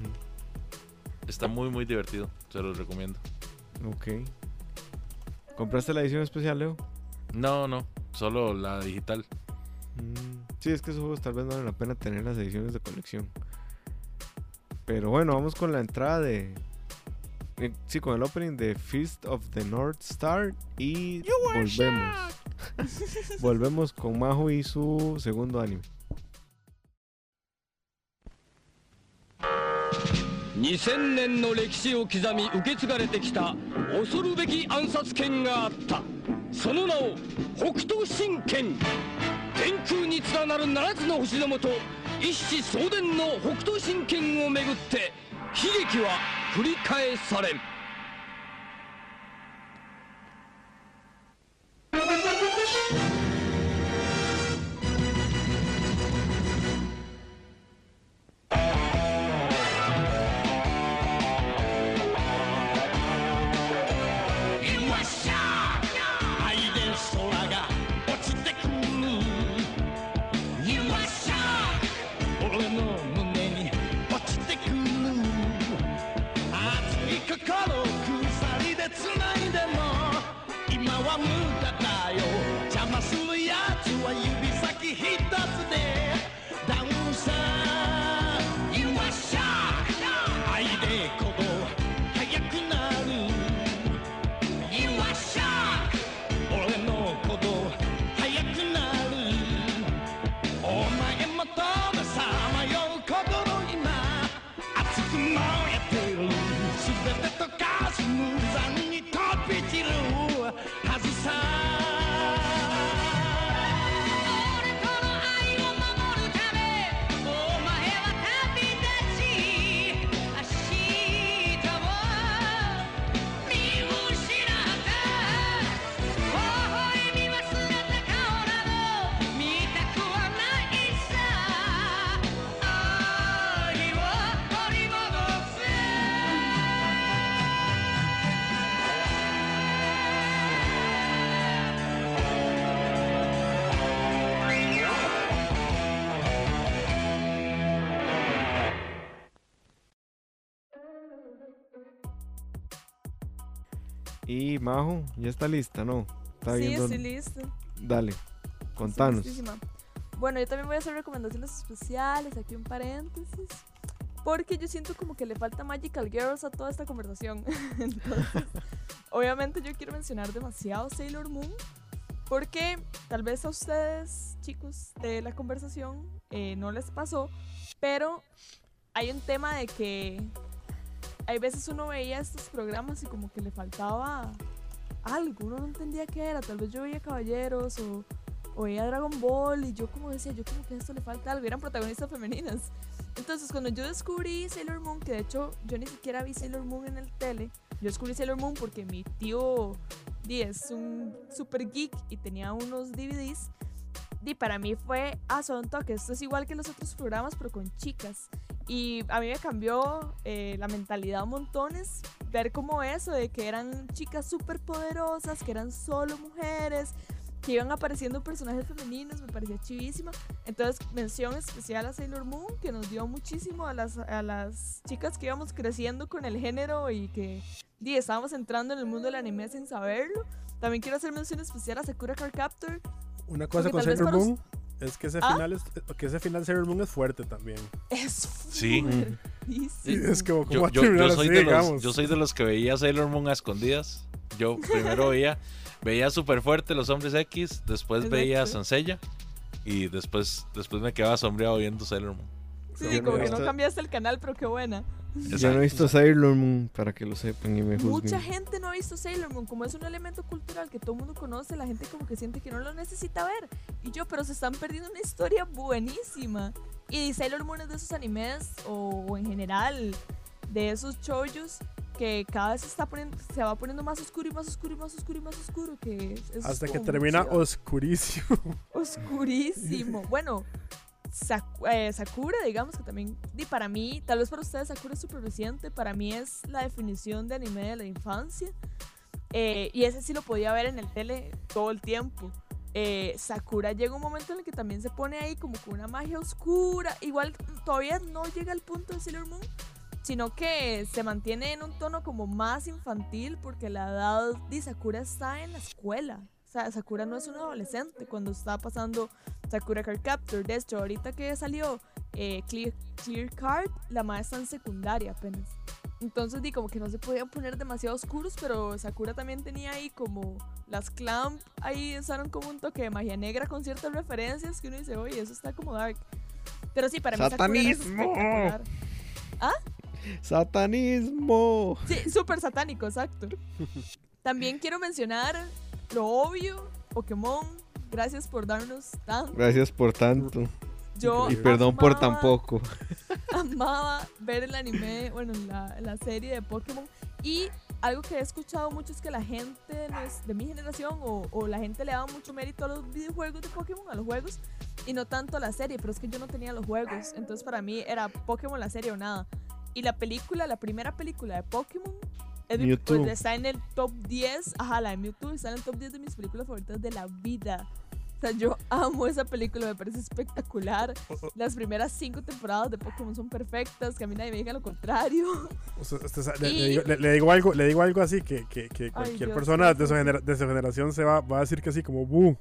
Está muy muy divertido, se los recomiendo. ok. ¿Compraste la edición especial, Leo? No, no, solo la digital. Mm, Sí, es que esos juegos tal vez no valen la pena tener las ediciones de colección. Pero bueno, vamos con la entrada de. eh, sí, con el opening de Feast of the North Star. Y volvemos. volvemos con Majo y su segundo anime. 2000年の歴史を刻み受け継がれてきた恐るべき暗殺剣があったその名を北斗神拳天空に連なる七つの星のもと 一子相伝の北斗神拳をめぐって悲劇は繰り返される Y Majo, ya está lista, ¿no? Está Sí, viendo. estoy listo. Dale, contanos. listísima. Bueno, yo también voy a hacer recomendaciones especiales, aquí un paréntesis. porque yo siento como que le falta Magical Girls a toda esta conversación. Entonces, obviamente yo quiero mencionar demasiado Sailor Moon, porque tal vez a ustedes, chicos, de la conversación eh, no les pasó, pero hay un tema de que hay veces uno veía estos programas y como que le faltaba algo, uno no entendía qué era, tal vez yo veía Caballeros o, o veía Dragon Ball y yo como decía, yo como que a esto le falta algo, eran protagonistas femeninas. Entonces cuando yo descubrí Sailor Moon, que de hecho yo ni siquiera vi Sailor Moon en el tele, yo descubrí Sailor Moon porque mi tío Di es un super geek y tenía unos DVDs. Y para mí fue asunto que esto es igual que los otros programas, pero con chicas. Y a mí me cambió eh, la mentalidad montones ver como eso, de que eran chicas súper poderosas, que eran solo mujeres, que iban apareciendo personajes femeninos, me parecía chivísima. Entonces, mención especial a Sailor Moon, que nos dio muchísimo a las, a las chicas que íbamos creciendo con el género y que di, estábamos entrando en el mundo del anime sin saberlo. También quiero hacer mención especial a Sakura Card Captor. Una cosa con Sailor Moon es que ese ¿Ah? final es, que ese final de Sailor Moon es fuerte también. Es Sí. Y fuertísimo. es como, ¿cómo Yo, yo- yo soy así, de los, yo soy de los que veía Sailor Moon a escondidas. Yo primero veía, veía súper fuerte los hombres X, después veía a. Sansella y después, después me quedaba sombreado viendo Sailor Moon. Sí, como que no cambiaste el canal, pero qué buena. Yo no he visto Sailor Moon para que lo sepan y me juzguen. Mucha gente no ha visto Sailor Moon, como es un elemento cultural que todo el mundo conoce, la gente como que siente que no lo necesita ver. Y yo, pero se están perdiendo una historia buenísima. Y Sailor Moon es de esos animes, o, o en general, de esos choyos que cada vez se, está poniendo, se va poniendo más oscuro y más oscuro y más oscuro y más oscuro. Que es- es Hasta que termina oscurísimo. oscurísimo. Bueno, Eh, Sakura, digamos que también, y para mí, tal vez para ustedes Sakura es súper reciente, para mí es la definición de anime de la infancia. Eh, y ese sí lo podía ver en el tele todo el tiempo. Eh, Sakura llega un momento en el que también se pone ahí como con una magia oscura. Igual todavía no llega al punto de Sailor Moon, sino que se mantiene en un tono como más infantil porque la edad de Sakura está en la escuela. O sea, Sakura no es un adolescente cuando está pasando Sakura Card Captor. De hecho, ahorita que salió eh, Clear, Clear Card, la maestra en secundaria apenas. Entonces, di como que no se podían poner demasiado oscuros, pero Sakura también tenía ahí como las clamp, ahí usaron como un toque de magia negra con ciertas referencias que uno dice, oye, eso está como dark. Pero sí, para mí Sakura es ¡Satanismo! espectacular. ¡Satanismo! Sí, súper satánico, exacto. También quiero mencionar lo obvio, Pokémon. Gracias por darnos tanto. Gracias por tanto. Yo Y perdón por amaba- tan poco. amaba ver el anime, bueno, la, la serie de Pokémon. Y algo que he escuchado mucho es que la gente de, de mi generación o, o la gente le daba mucho mérito a los videojuegos de Pokémon, a los juegos, y no tanto a la serie. Pero es que yo no tenía los juegos. Entonces para mí era Pokémon la serie o nada. Y la película, la primera película de Pokémon, es mi- pues, está en el top 10. Ajá, la de Mewtwo está en el top 10 de mis películas favoritas de la vida. O sea, yo amo esa película, me parece espectacular. Las primeras cinco temporadas de Pokémon son perfectas, que a mí nadie me diga lo contrario. O sea, usted sa- le, Y- le digo, le- le digo algo, le digo algo así que, que, que cualquier Dios, persona de su, de su generación se va, va a decir que así como "Bu".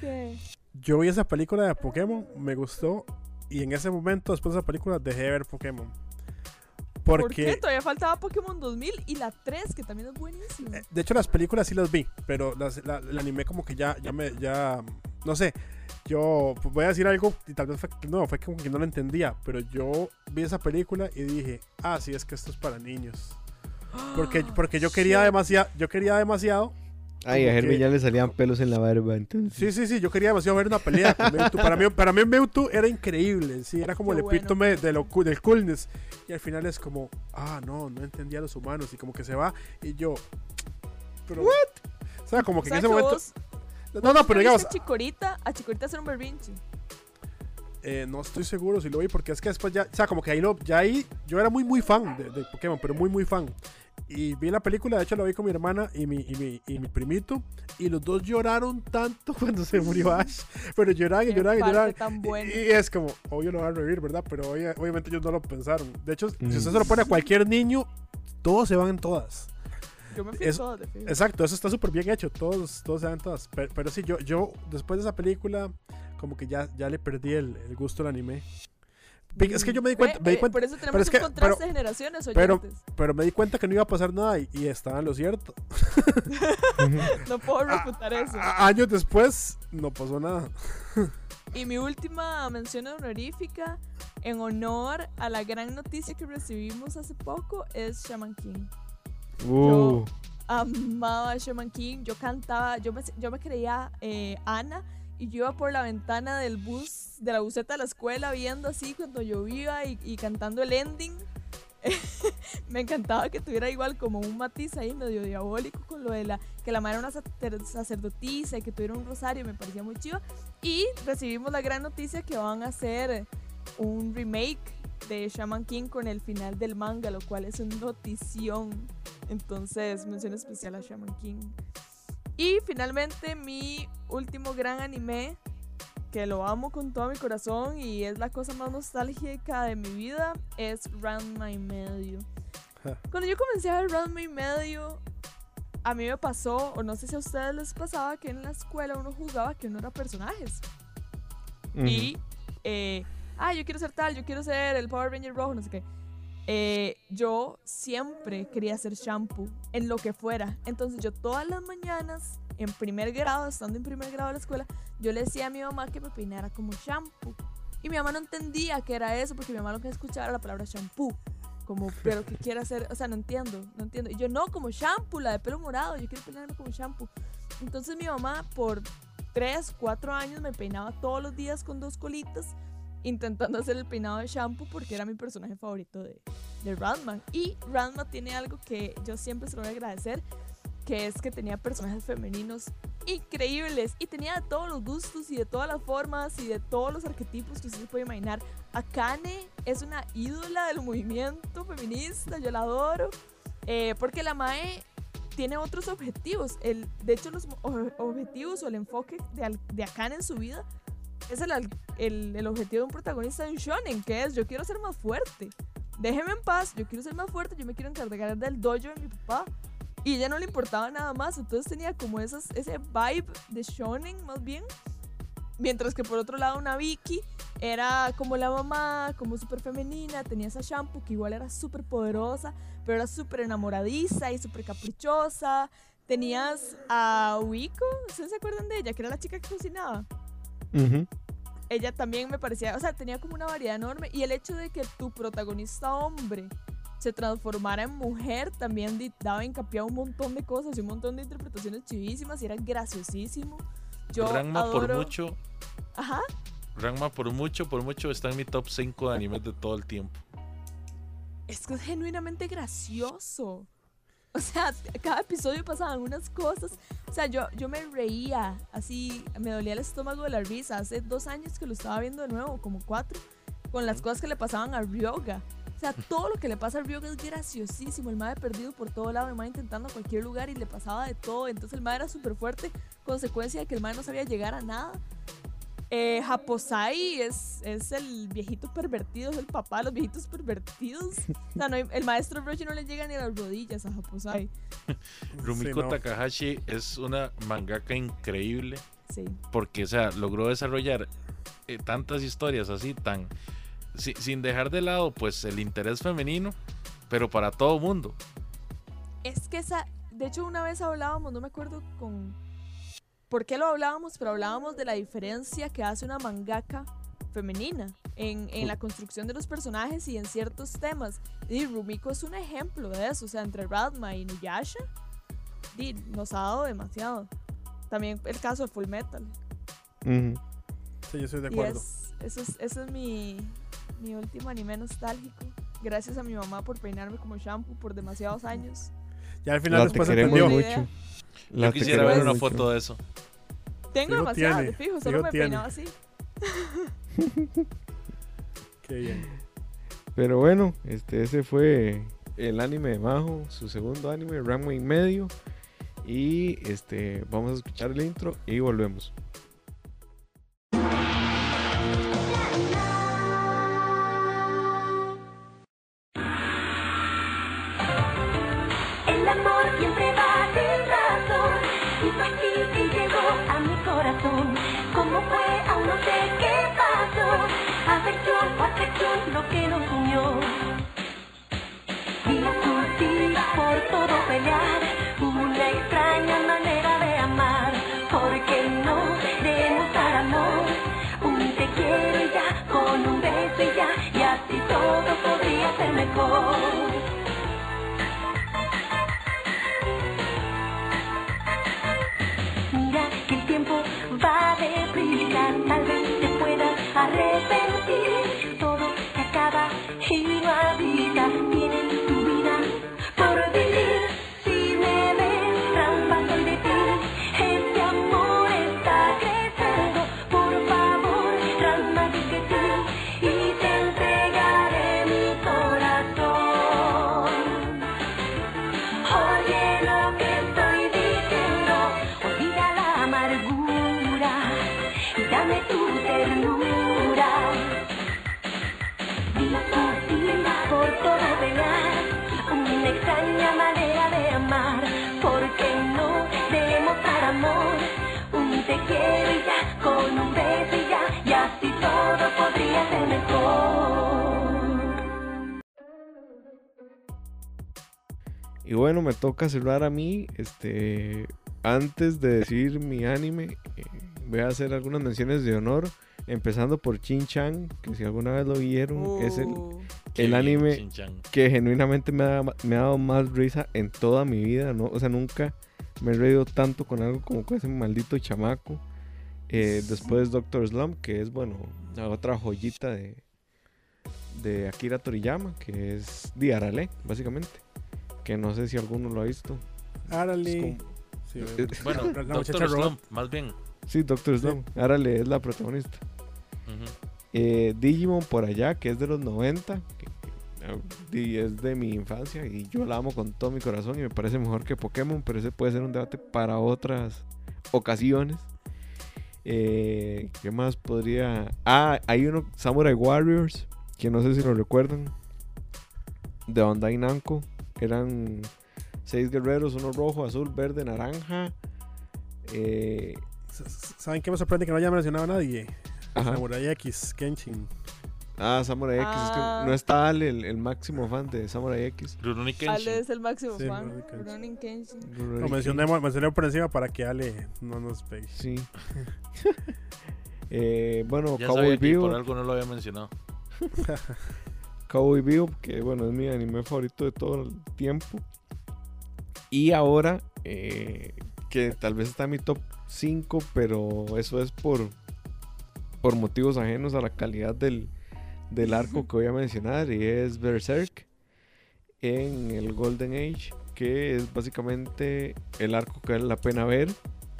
¿Qué? Yo vi esa película de Pokémon, me gustó y en ese momento después de esa película dejé de ver Pokémon. ¿Por Porque qué? Todavía faltaba Pokémon 2000 y la 3, que también es buenísima. Eh, De hecho, las películas sí las vi, pero las, la- el anime como que ya, ya me, ya, no sé, yo pues, voy a decir algo y tal vez fue, no, fue como que no lo entendía, pero yo vi esa película y dije, ah, sí, es que esto es para niños. Porque, porque yo quería demasiado, yo quería demasiado, Ay, a Herbie que- ya le salían pelos en la barba, entonces. sí, sí, sí, yo quería demasiado ver una pelea con Mewtwo. Para mí, para mí Mewtwo era increíble, sí, era como Qué el bueno. epítome de lo, del coolness. Y al final es como, ah, no, no entendía a los humanos y como que se va y yo, pero, O sea, como que O sea, en ese que momento... vos No, no, pero digamos, a Chikorita, a Chikorita hacer un berrinche. Eh, no estoy seguro si lo vi porque es que después ya, o sea, como que ahí lo, ya ahí, yo era muy muy fan de, de Pokémon, pero muy muy fan. Y vi la película, de hecho la vi con mi hermana y mi, y mi, y mi primito, y los dos lloraron tanto cuando se murió Ash, pero lloraban y lloraban y lloraban. Y-. Y, es como, obvio lo van a revivir, ¿verdad? Pero obvia- obviamente ellos no lo pensaron. De hecho, Mm. si usted se lo pone a cualquier niño, todos se van en todas. Yo me fui es- toda de fijo. Exacto, eso está súper bien hecho, todos, todos se van todas. Pero, pero sí, yo, yo después de esa película, como que ya, ya le perdí el, el gusto al anime. Es que yo me di cuenta, me di eh, cuenta, por eso tenemos pero es un que- contraste pero- de generaciones pero- oyentes. pero me di cuenta que no iba a pasar nada y, y estaba en lo cierto. No puedo refutar eso. A- años después no pasó nada. Y mi última mención honorífica, en honor a la gran noticia que recibimos hace poco, es Shaman King. Uh, Amaba a Shaman King. Yo cantaba, yo me, yo me creía eh, Ana y yo iba por la ventana del bus, de la buseta de la escuela, viendo así cuando llovía y, y cantando el ending. me encantaba que tuviera igual como un matiz ahí medio diabólico con lo de la que la madre era una sacer- sacerdotisa y que tuviera un rosario, me parecía muy chiva. Y recibimos la gran noticia que van a hacer un remake de Shaman King con el final del manga, lo cual es una notición. Entonces, mención especial a Shaman King. Y finalmente, mi último gran anime, que lo amo con todo mi corazón y es la cosa más nostálgica de mi vida, es Ranma y medio. Cuando yo comencé a ver Ranma y medio, a mí me pasó, o no sé si a ustedes les pasaba, que en la escuela uno jugaba que uno era personajes. Y, eh, ah, yo quiero ser tal, yo quiero ser el Power Ranger rojo, no sé qué. Eh, yo siempre quería ser shampoo, en lo que fuera. Entonces yo todas las mañanas, en primer grado, estando en primer grado de la escuela, yo le decía a mi mamá que me peinara como shampoo. Y mi mamá no entendía que era eso, porque mi mamá lo que escuchaba era la palabra shampoo. Como, pero que quiere hacer, o sea, no entiendo, no entiendo. Y yo no, como shampoo, la de pelo morado, yo quiero peinarme como shampoo. Entonces mi mamá por 3, 4 años me peinaba todos los días con dos colitas, intentando hacer el peinado de shampoo porque era mi personaje favorito de, de Ranma. Y Ranma tiene algo que yo siempre se lo voy a agradecer, que es que tenía personajes femeninos increíbles y tenía de todos los gustos y de todas las formas y de todos los arquetipos que usted se puede imaginar. Akane es una ídola del movimiento feminista, yo la adoro, eh, porque la Mae tiene otros objetivos. El, de hecho, los objetivos o el enfoque de, de Akane en su vida es el, el, el objetivo de un protagonista de un shonen, que es yo quiero ser más fuerte. Déjeme en paz, yo quiero ser más fuerte, yo me quiero encargar del dojo de mi papá. Y ella no le importaba nada más, entonces tenía como esas, ese vibe de shonen más bien. Mientras que por otro lado una Vicky era como la mamá, como súper femenina, tenía esa shampoo que igual era súper poderosa, pero era súper enamoradiza y súper caprichosa. Tenías a Wiko, ¿ustedes se acuerdan de ella? Que era la chica que cocinaba. Ella también me parecía, o sea, tenía como una variedad enorme. Y el hecho de que tu protagonista hombre se transformara en mujer también daba hincapié a un montón de cosas y un montón de interpretaciones chivísimas y era graciosísimo. Yo Ranma por mucho, Ajá. Ranma por mucho, por mucho está en mi top 5 de animes de todo el tiempo. Es que es genuinamente gracioso. O sea, cada episodio pasaban unas cosas. O sea, yo, yo me reía, así, me dolía el estómago de la risa. Hace dos años que lo estaba viendo de nuevo, como cuatro, con las cosas que le pasaban a Ryoga. O sea, todo lo que le pasa a Ryoga es graciosísimo. El mae perdido por todo lado, el mae intentando a cualquier lugar y le pasaba de todo. Entonces el mae era súper fuerte, consecuencia de que el mae no sabía llegar a nada. Eh, Japosai es, es el viejito pervertido, es el papá de los viejitos pervertidos. O sea, no hay- el maestro Roshi no le llega ni a las rodillas a Japosai. Rumiko Sí, no. Takahashi es una mangaka increíble Sí. porque, o sea, logró desarrollar eh, tantas historias así, tan si- sin dejar de lado, pues, el interés femenino, pero para todo mundo. Es que esa, de hecho una vez hablábamos, no me acuerdo con por qué lo hablábamos, pero hablábamos de la diferencia que hace una mangaka femenina en, en la construcción de los personajes y en ciertos temas. Y Rumiko es un ejemplo de eso, o sea, entre Radma y Nuyasha, di, nos ha dado demasiado. También el caso de Full Metal. Sí, yo estoy de Y acuerdo. es, eso es, ese es mi, mi último anime nostálgico. Gracias a mi mamá por peinarme como shampoo por demasiados años. Ya al final te después queremos entendió. mucho. Yo La te quisiera ver una mucho. foto de eso. Tengo Fijo demasiadas, tiene, de fijo, solo me tiene. peinaba así. Qué bien. Pero bueno, este ese fue el anime de Majo, su segundo anime, Ranma y medio. Y este vamos a escuchar el intro y volvemos. Toca cerrar a mí. Este, antes de decir mi anime, eh, voy a hacer algunas menciones de honor. Empezando por Chin Chan, que si alguna vez lo vieron, es el, Uh, el anime que genuinamente me ha, me ha dado más risa en toda mi vida, ¿no? O sea, nunca me he reído tanto con algo como con ese maldito chamaco. Eh, después Doctor Slump, que es, bueno, la otra joyita de, de Akira Toriyama, que es Diarale, básicamente. Que no sé si alguno lo ha visto. Árale. Sí, Eh, Bueno, Doctor. Slump, más bien. Sí, Doctor Slump. Arale es la protagonista. Eh, Digimon por allá, que es de los 90, que, eh, y es de mi infancia y yo la amo con todo mi corazón y me parece mejor que Pokémon, pero ese puede ser un debate para otras ocasiones. Eh, ¿Qué más podría...? Ah, hay uno, Samurai Warriors, que no sé si lo recuerdan, de Bandai Namco. Eran seis guerreros, uno rojo, azul, verde, naranja. Eh, ¿Saben qué me sorprende que no haya mencionado a nadie? ajá. Samurai X, Kenshin. Ah, Samurai X. Es Ah. que no está Ale, el, el máximo fan de Samurai X. Rurouni Kenshin. Ale es el máximo Sí, fan. Rurouni Kenshin. Lo mencioné, mencioné por encima para que Ale no nos pegue. Sí. Eh, bueno, Ya Cowboy sabía que por algo no lo había mencionado. Cowboy que bueno, es mi anime favorito de todo el tiempo. Y ahora, eh, que tal vez está en mi top 5, pero eso es por, por motivos ajenos a la calidad del, del arco que voy a mencionar, y es Berserk en el Golden Age, que es básicamente el arco que vale la pena ver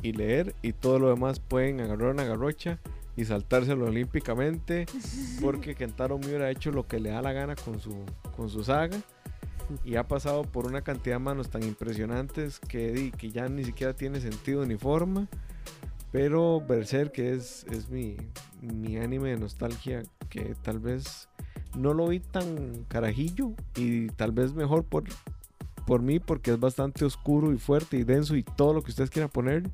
y leer, y todo lo demás pueden agarrar una garrocha y saltárselo olímpicamente, porque Kentaro Miura ha hecho lo que le da la gana con su, con su saga. Y ha pasado por una cantidad de manos tan impresionantes que, que ya ni siquiera tiene sentido ni forma. Pero Berserk es, es mi, mi anime de nostalgia que tal vez no lo vi tan carajillo y tal vez mejor por, por mí porque es bastante oscuro y fuerte y denso y todo lo que ustedes quieran poner.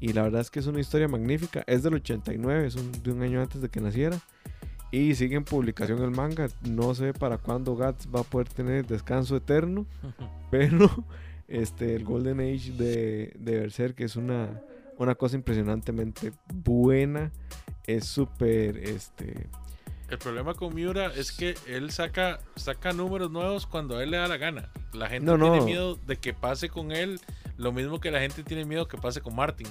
Y la verdad es que es una historia magnífica. Es del 89, es un- de un año antes de que naciera. Y sigue en publicación el manga. No sé para cuándo Gats va a poder tener descanso eterno. Pero este, el Golden Age de, de Berserk es una, una cosa impresionantemente buena. Es súper, este... El problema con Miura es que él saca, saca números nuevos cuando a él le da la gana. La gente No, tiene no. miedo de que pase con él lo mismo que la gente tiene miedo que pase con Martin.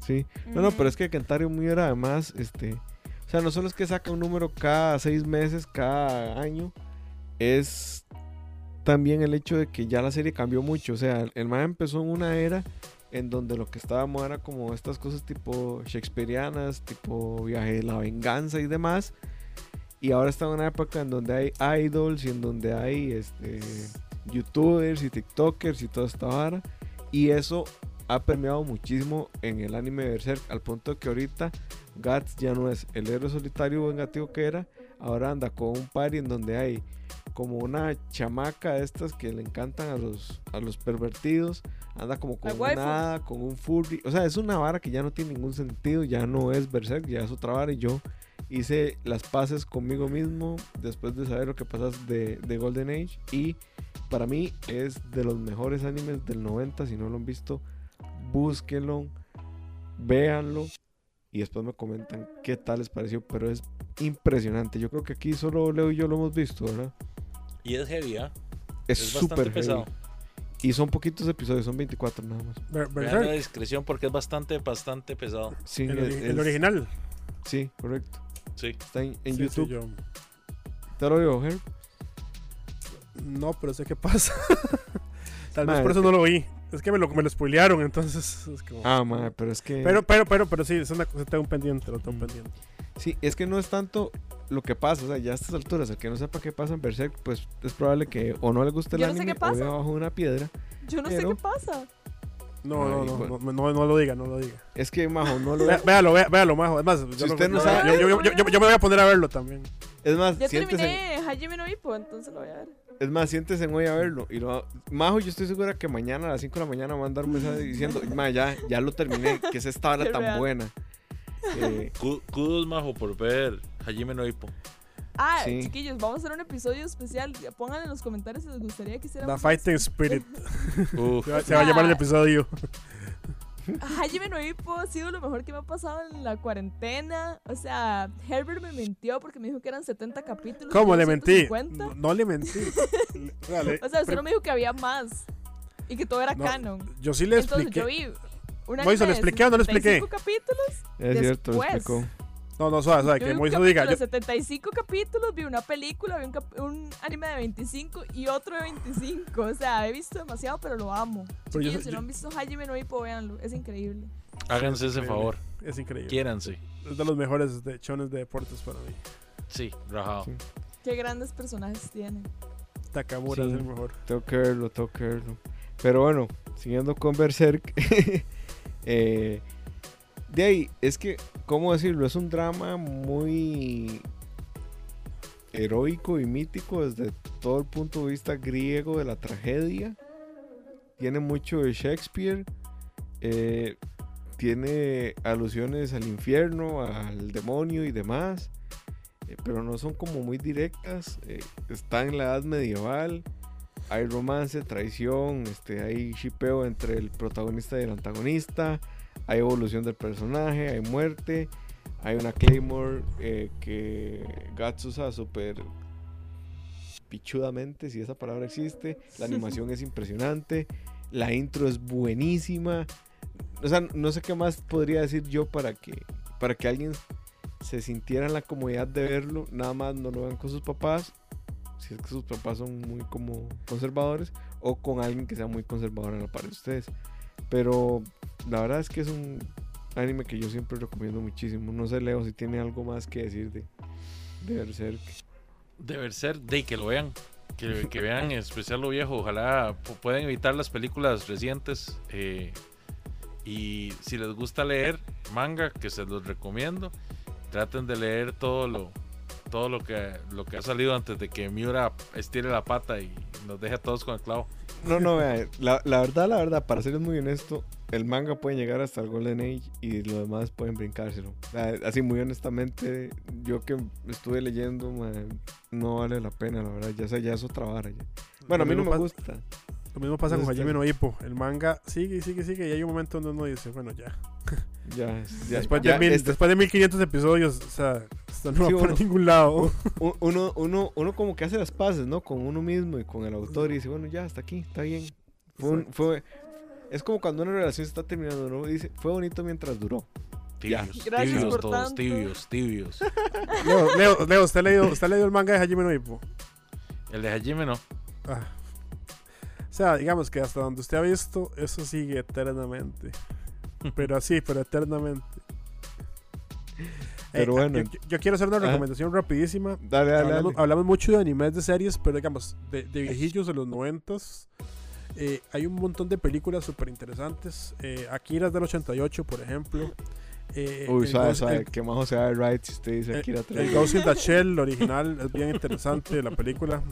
Sí. No, no, pero es que Kentaro Miura además, este... O sea, no solo es que saca un número cada seis meses, cada año. Es también el hecho de que ya la serie cambió mucho. O sea, el empezó en una era en donde lo que estábamos era como estas cosas tipo shakespearianas, tipo viaje de la venganza y demás. Y ahora está en una época en donde hay idols y en donde hay este, youtubers y tiktokers y toda esta vara. Y eso ha permeado muchísimo en el anime Berserk al punto que ahorita Guts ya no es el héroe solitario vengativo que era, ahora anda con un party en donde hay como una chamaca de estas que le encantan a los, a los pervertidos, anda como con hada, con un furry, o sea, es una vara que ya no tiene ningún sentido, ya no es Berserk, ya es otra vara y yo hice las paces conmigo mismo después de saber lo que pasa de, de Golden Age y para mí es de los mejores animes del 90, si no lo han visto, búsquenlo, véanlo y después me comentan qué tal les pareció, pero es impresionante. Yo creo que aquí solo Leo y yo lo hemos visto, ¿verdad? Y es heavy, ¿ah? Es súper pesado. Y son poquitos episodios, son 24 nada más. Vean la discreción porque es bastante, bastante pesado. Sí, el, es- original. Sí, correcto. Sí. Está en, en Sí, sí, YouTube. yo- ¿Te lo digo, Herb? No, pero sé qué pasa. Tal vez Madre, por eso no lo vi. Es que me lo, me lo spoilearon, entonces. es como- Ah, madre, pero es que... Pero, pero, pero, pero sí, es una cosa, tengo un pendiente, lo tengo Mm. pendiente. Sí, es que no es tanto lo que pasa, o sea, ya a estas alturas, el que no sepa qué pasa en Berserk, pues es probable que o no le guste el Yo no sé anime qué o pasa. viva bajo una piedra. Yo no Pero- sé qué pasa. No, no, no, no, no, no lo diga, no lo diga. Es que, majo, no lo... Vea- Véalo, vea- véalo, majo. Es más, yo, Si usted no sabe- yo, yo- yo- yo- yo me voy a poner a verlo también. Es más, Ya siéntese, terminé Hajime no entonces lo voy a ver. es más, siéntese hoy a verlo. Y lo, Majo, yo estoy segura que mañana a las 5 de la mañana va a mandar un mensaje diciendo, ma, ya, ya lo terminé, que es esta hora tan real. buena. Eh, Kudos, Majo, por ver Hajime no. Ah, Sí. chiquillos, vamos a hacer un episodio especial. Pónganle en los comentarios si les gustaría que La hiciéramos. Fighting esto. Spirit. Uf, Se va, se va a llamar el episodio. Hajime no Ippo ha sido lo mejor que me ha pasado en la cuarentena. O sea, Herbert me mintió porque me dijo que eran 70 capítulos. ¿Cómo le mentí? 150. No, no le mentí. O sea, usted no me dijo que había más. Y que todo era no, canon. Yo sí le Entonces expliqué. yo vi. Una Moiso, ¿le expliqué o no le expliqué? capítulos. Es cierto, lo explicó. No, no, suave, suave, que capítulo diga. yo- 75 capítulos, vi una película, vi un, cap- un anime de 25 y otro de 25. O sea, he visto demasiado, pero lo amo. Pero yo- si yo- no han visto Hajime no Ippo, véanlo. Es increíble. háganse ese favor. Es increíble. Quiéranse. Es de los mejores de chones de deportes para mí. Sí, rajado. Sí. Qué grandes personajes tienen. Takamura Sí. es el mejor. Tengo que verlo, tengo que verlo. Pero bueno, siguiendo con Berserk. eh, de ahí, es que, ¿cómo decirlo? Es un drama muy heroico y mítico desde todo el punto de vista griego de la tragedia. Tiene mucho de Shakespeare. eh, tiene alusiones al infierno, al demonio y demás. eh, pero no son como muy directas. eh, está en la edad medieval hay romance, traición, este, hay shipeo entre el protagonista y el antagonista, hay evolución del personaje, hay muerte, hay una Claymore eh, que Guts usa súper pichudamente, si esa palabra existe, la animación es impresionante, la intro es buenísima, o sea, no sé qué más podría decir yo para que, para que alguien se sintiera en la comodidad de verlo, nada más no lo vean con sus papás, si es que sus papás son muy como conservadores, o con alguien que sea muy conservador a la par de ustedes. Pero la verdad es que es un anime que yo siempre recomiendo muchísimo. No sé, Leo, si tiene algo más que decir de, de Berserk. Ser de que lo vean. Que, vean en especial lo viejo. Ojalá pu- puedan evitar las películas recientes. eh, y si les gusta leer manga, que se los recomiendo. Traten de leer todo lo todo lo que lo que ha salido antes de que Miura estire la pata y nos deje a todos con el clavo. No, no, vea, la, la verdad, la verdad, para serles muy honesto, el manga puede llegar hasta el Golden Age y los demás pueden brincárselo. Así, muy honestamente, yo que estuve leyendo, man, no vale la pena, la verdad. Ya ya es otra vara. ya. Bueno, a mí no me gusta. Lo mismo pasa con Hajime no Ippo. El manga sigue y sigue y sigue. Y hay un momento donde uno dice, bueno, ya. Ya, es- ya- Después, ya de mil, este- después de 1500 episodios, o sea, esto no Sí, va por uno- ningún lado. uno, uno, uno como que hace las paces, ¿no? Con uno mismo y con el autor y dice, bueno, ya, hasta aquí, está bien. Fue, un- fue, es como cuando una relación se está terminando, ¿no? Dice, fue bonito mientras duró. Ya. Tibios, Gracias tibios por todos, tanto. tibios, tibios. Leo, Leo, Leo, ¿usted, ha leído, ¿usted ha leído el manga de Hajime no Ippo? El de Hajime no. Ah. O sea, digamos que hasta donde usted ha visto, eso sigue eternamente. Pero así, pero eternamente. Pero bueno. Yo, yo quiero hacer una Ajá. recomendación rapidísima. Dale, dale, hablamos, dale. hablamos mucho de animes de series, pero digamos, de, de viejillos de los noventas. eh, hay un montón de películas súper interesantes. Eh, Akira del 88, por ejemplo. Eh, Uy, el Ghost- suave, el- que más se da right si usted dice el, Akira el 3. Ghost in the Shell, el original, es bien interesante la película.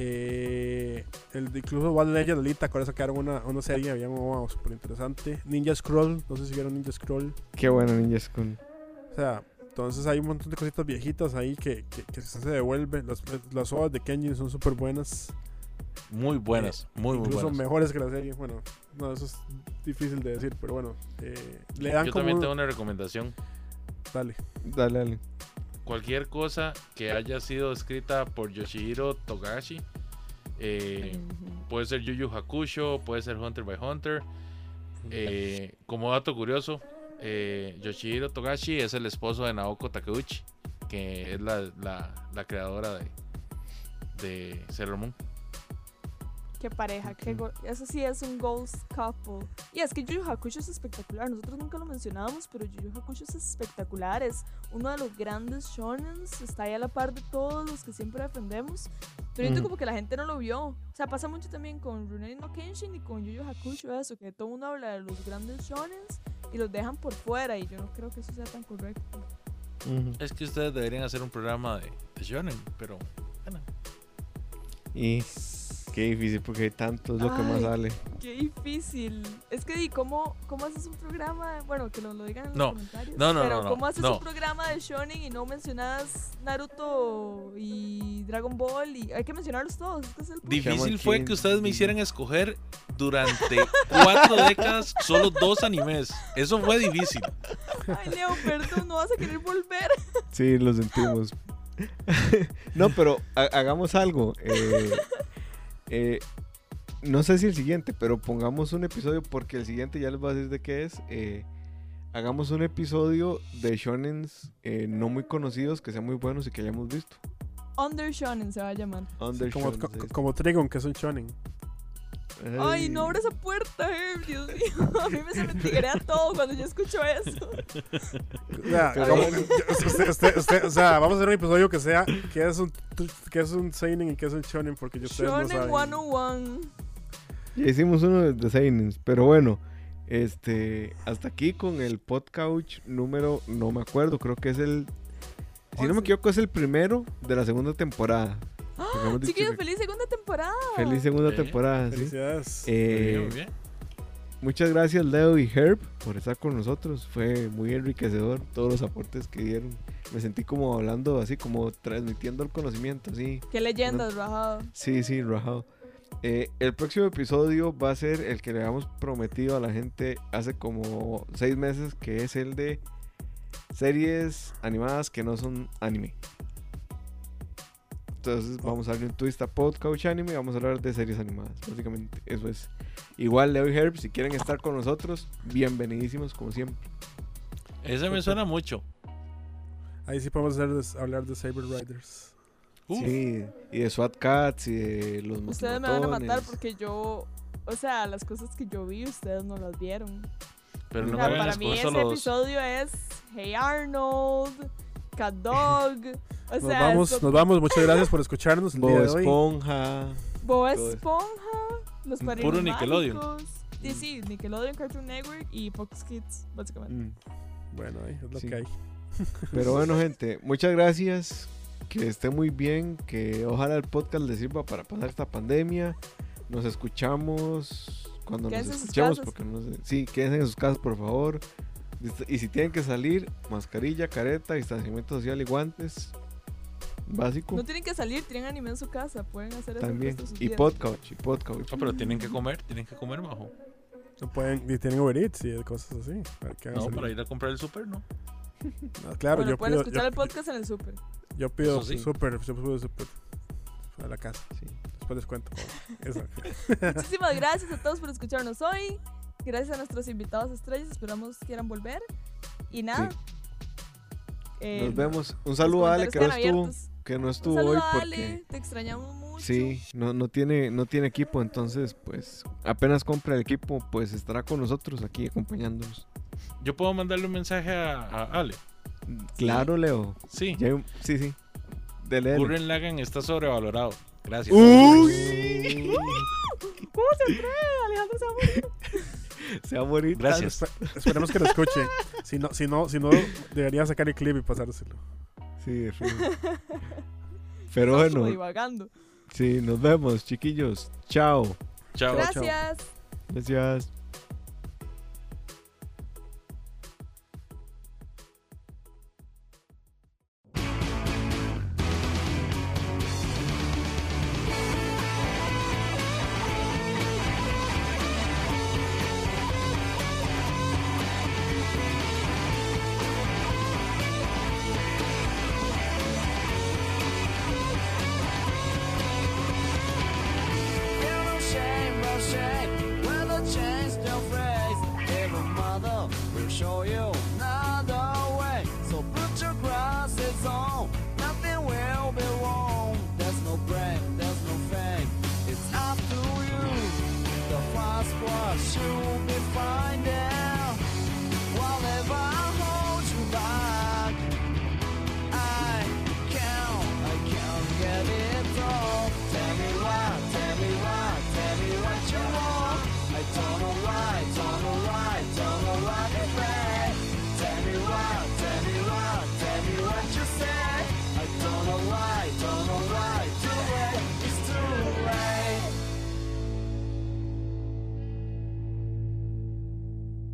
Eh, el de incluso One Legend Alita, con eso quedaron una, una serie, había un súper interesante. Ninja Scroll, no sé si vieron Ninja Scroll. Qué bueno, Ninja School. O sea, entonces hay un montón de cositas viejitas ahí que, que, que se se devuelven. Las, las obras de Kenjin son súper buenas. Muy buenas, muy, muy incluso buenas. mejores que la serie. Bueno, no, eso es difícil de decir, pero bueno. eh, le dan Yo como. también un- tengo una recomendación. Dale. Dale, dale. Cualquier cosa que haya sido escrita por Yoshihiro Togashi, eh, puede ser Yu Yu Hakusho, puede ser Hunter by Hunter. Eh, como dato curioso, eh, Yoshihiro Togashi es el esposo de Naoko Takeuchi, que es la, la- la creadora de, de Sailor Moon. Qué pareja, qué eso sí es un ghost couple. Y es que Yu Yu Hakusho es espectacular. Nosotros nunca lo mencionábamos, pero Yu Yu Hakusho es espectacular. Es uno de los grandes shonens. Está ahí a la par de todos los que siempre defendemos. Pero siento Ujú. como que la gente no lo vio. O sea, pasa mucho también con Rurouni no Kenshin y con Yu Yu Hakusho eso, que todo el mundo habla de los grandes shonens y los dejan por fuera. Y yo no creo que eso sea tan correcto. Ujú. Es que ustedes deberían hacer un programa de, de Shonen, pero bueno. Y qué difícil porque hay tanto, es lo que más sale. Qué difícil. Es que, di, ¿cómo, ¿cómo haces un programa? Bueno, que nos lo digan en los No. comentarios. No, no, Pero, no, no, ¿cómo haces no. un programa de Shonen y no mencionas Naruto y Dragon Ball? Y hay que mencionarlos todos. Este es el punto. Difícil fue que ustedes me hicieran escoger durante cuatro décadas solo dos animes. Eso fue difícil. Ay, Leo, perdón, no vas a querer volver. Sí, lo sentimos. no, pero ha- hagamos algo. eh, eh, no sé si el siguiente, pero pongamos un episodio porque el siguiente ya les voy a decir de qué es. eh, hagamos un episodio de shonens eh, no muy conocidos que sean muy buenos y que hayamos visto. Under Shonen se va a llamar. Under Como, co- es- como Trigon, que es un shonen. Ay, no abra esa puerta, eh, Dios mío. A mí me se me tigrea todo cuando yo escucho eso. O sea, Pero como- bueno. yo- usted- usted- usted- o sea, vamos a hacer un episodio que sea que es un que es un seinen y que es un shonen porque yo ustedes no Shonen saben. 101. Ya hicimos uno de, de Seinens, pero bueno, este, hasta aquí con el podcast número, no me acuerdo, creo que es el, si no me equivoco, es el primero de la segunda temporada. Dicho Chiquillos, que- feliz segunda temporada. feliz segunda Sí. temporada. ¿sí? Felicidades. Muy Eh, bien, muy bien. muchas gracias Leo y Herb por estar con nosotros, fue muy enriquecedor todos los aportes que dieron. Me sentí como hablando así, como transmitiendo el conocimiento, así. Qué leyendas, rajado. Sí, sí, rajado. Eh, el próximo episodio va a ser el que le habíamos prometido a la gente hace como seis meses, que es el de series animadas que no son anime. Entonces vamos a darle un twist a Podcast Anime y vamos a hablar de series animadas, básicamente. Eso es. Igual Leo y Herb, si quieren estar con nosotros, bienvenidísimos como siempre. Ese me suena mucho. Ahí sí podemos hacer- hablar de Saber Riders. Uf, Sí, y de SWAT Cats y de los Ustedes me van a matar porque yo. O sea, las cosas que yo vi, ustedes no las vieron. pero O no sea, me hagan para mí ese solo dos. episodio es Hey Arnold, Cat Dog. O Nos sea, vamos, eso- nos vamos. Muchas gracias por escucharnos el día Bob de hoy. Esponja. Bob. Esponja, los Puro Nickelodeon. Sí, sí, Nickelodeon, Cartoon Network y Fox Kids, básicamente. Mm. Bueno, ahí es lo Sí. que hay. Pero bueno, gente, muchas gracias. Que esté muy bien. Que ojalá el podcast les sirva para pasar esta pandemia. Nos escuchamos cuando nos escuchemos. Porque no sé- Sí, quédense en sus casas, por favor. Y si tienen que salir, mascarilla, careta, distanciamiento social y guantes. Básico. No tienen que salir, tienen anime en su casa, pueden hacer eso también. Y podcast. Y podcast. No, pero tienen que comer, tienen que comer bajo. No pueden, y tienen Uber Eats y cosas así. Para No, salir. para ir a comprar el súper, no. No, claro, bueno, yo pueden pido, escuchar yo, el podcast en el súper. yo pido sí. súper, yo pido súper a la casa. Sí. Después les cuento. Eso. Muchísimas gracias a todos por escucharnos hoy. Gracias a nuestros invitados estrellas, esperamos quieran volver. Y nada. eh, Nos vemos. Un saludo a Ale que no estuvo. Que no Un estuvo saludo hoy a porque. Ale, te extrañamos mucho. Sí, no, no, tiene, no tiene equipo, entonces pues apenas compra el equipo, pues estará con nosotros aquí acompañándonos. Yo puedo mandarle un mensaje a, a Ale. Claro, Leo. Sí. Ya sí, sí. Dele, dele. Gurren Lagan está sobrevalorado. Gracias. Uy. ¿Cómo se atreve? Alejandro se va a morir. Se va a morir. Gracias. Espe- Esperemos que lo escuche. Si no, si no, si no, debería sacar el clip y pasárselo. Sí. Pero bueno, divagando. sí, nos vemos, chiquillos. Chao. Chao. Gracias. Gracias.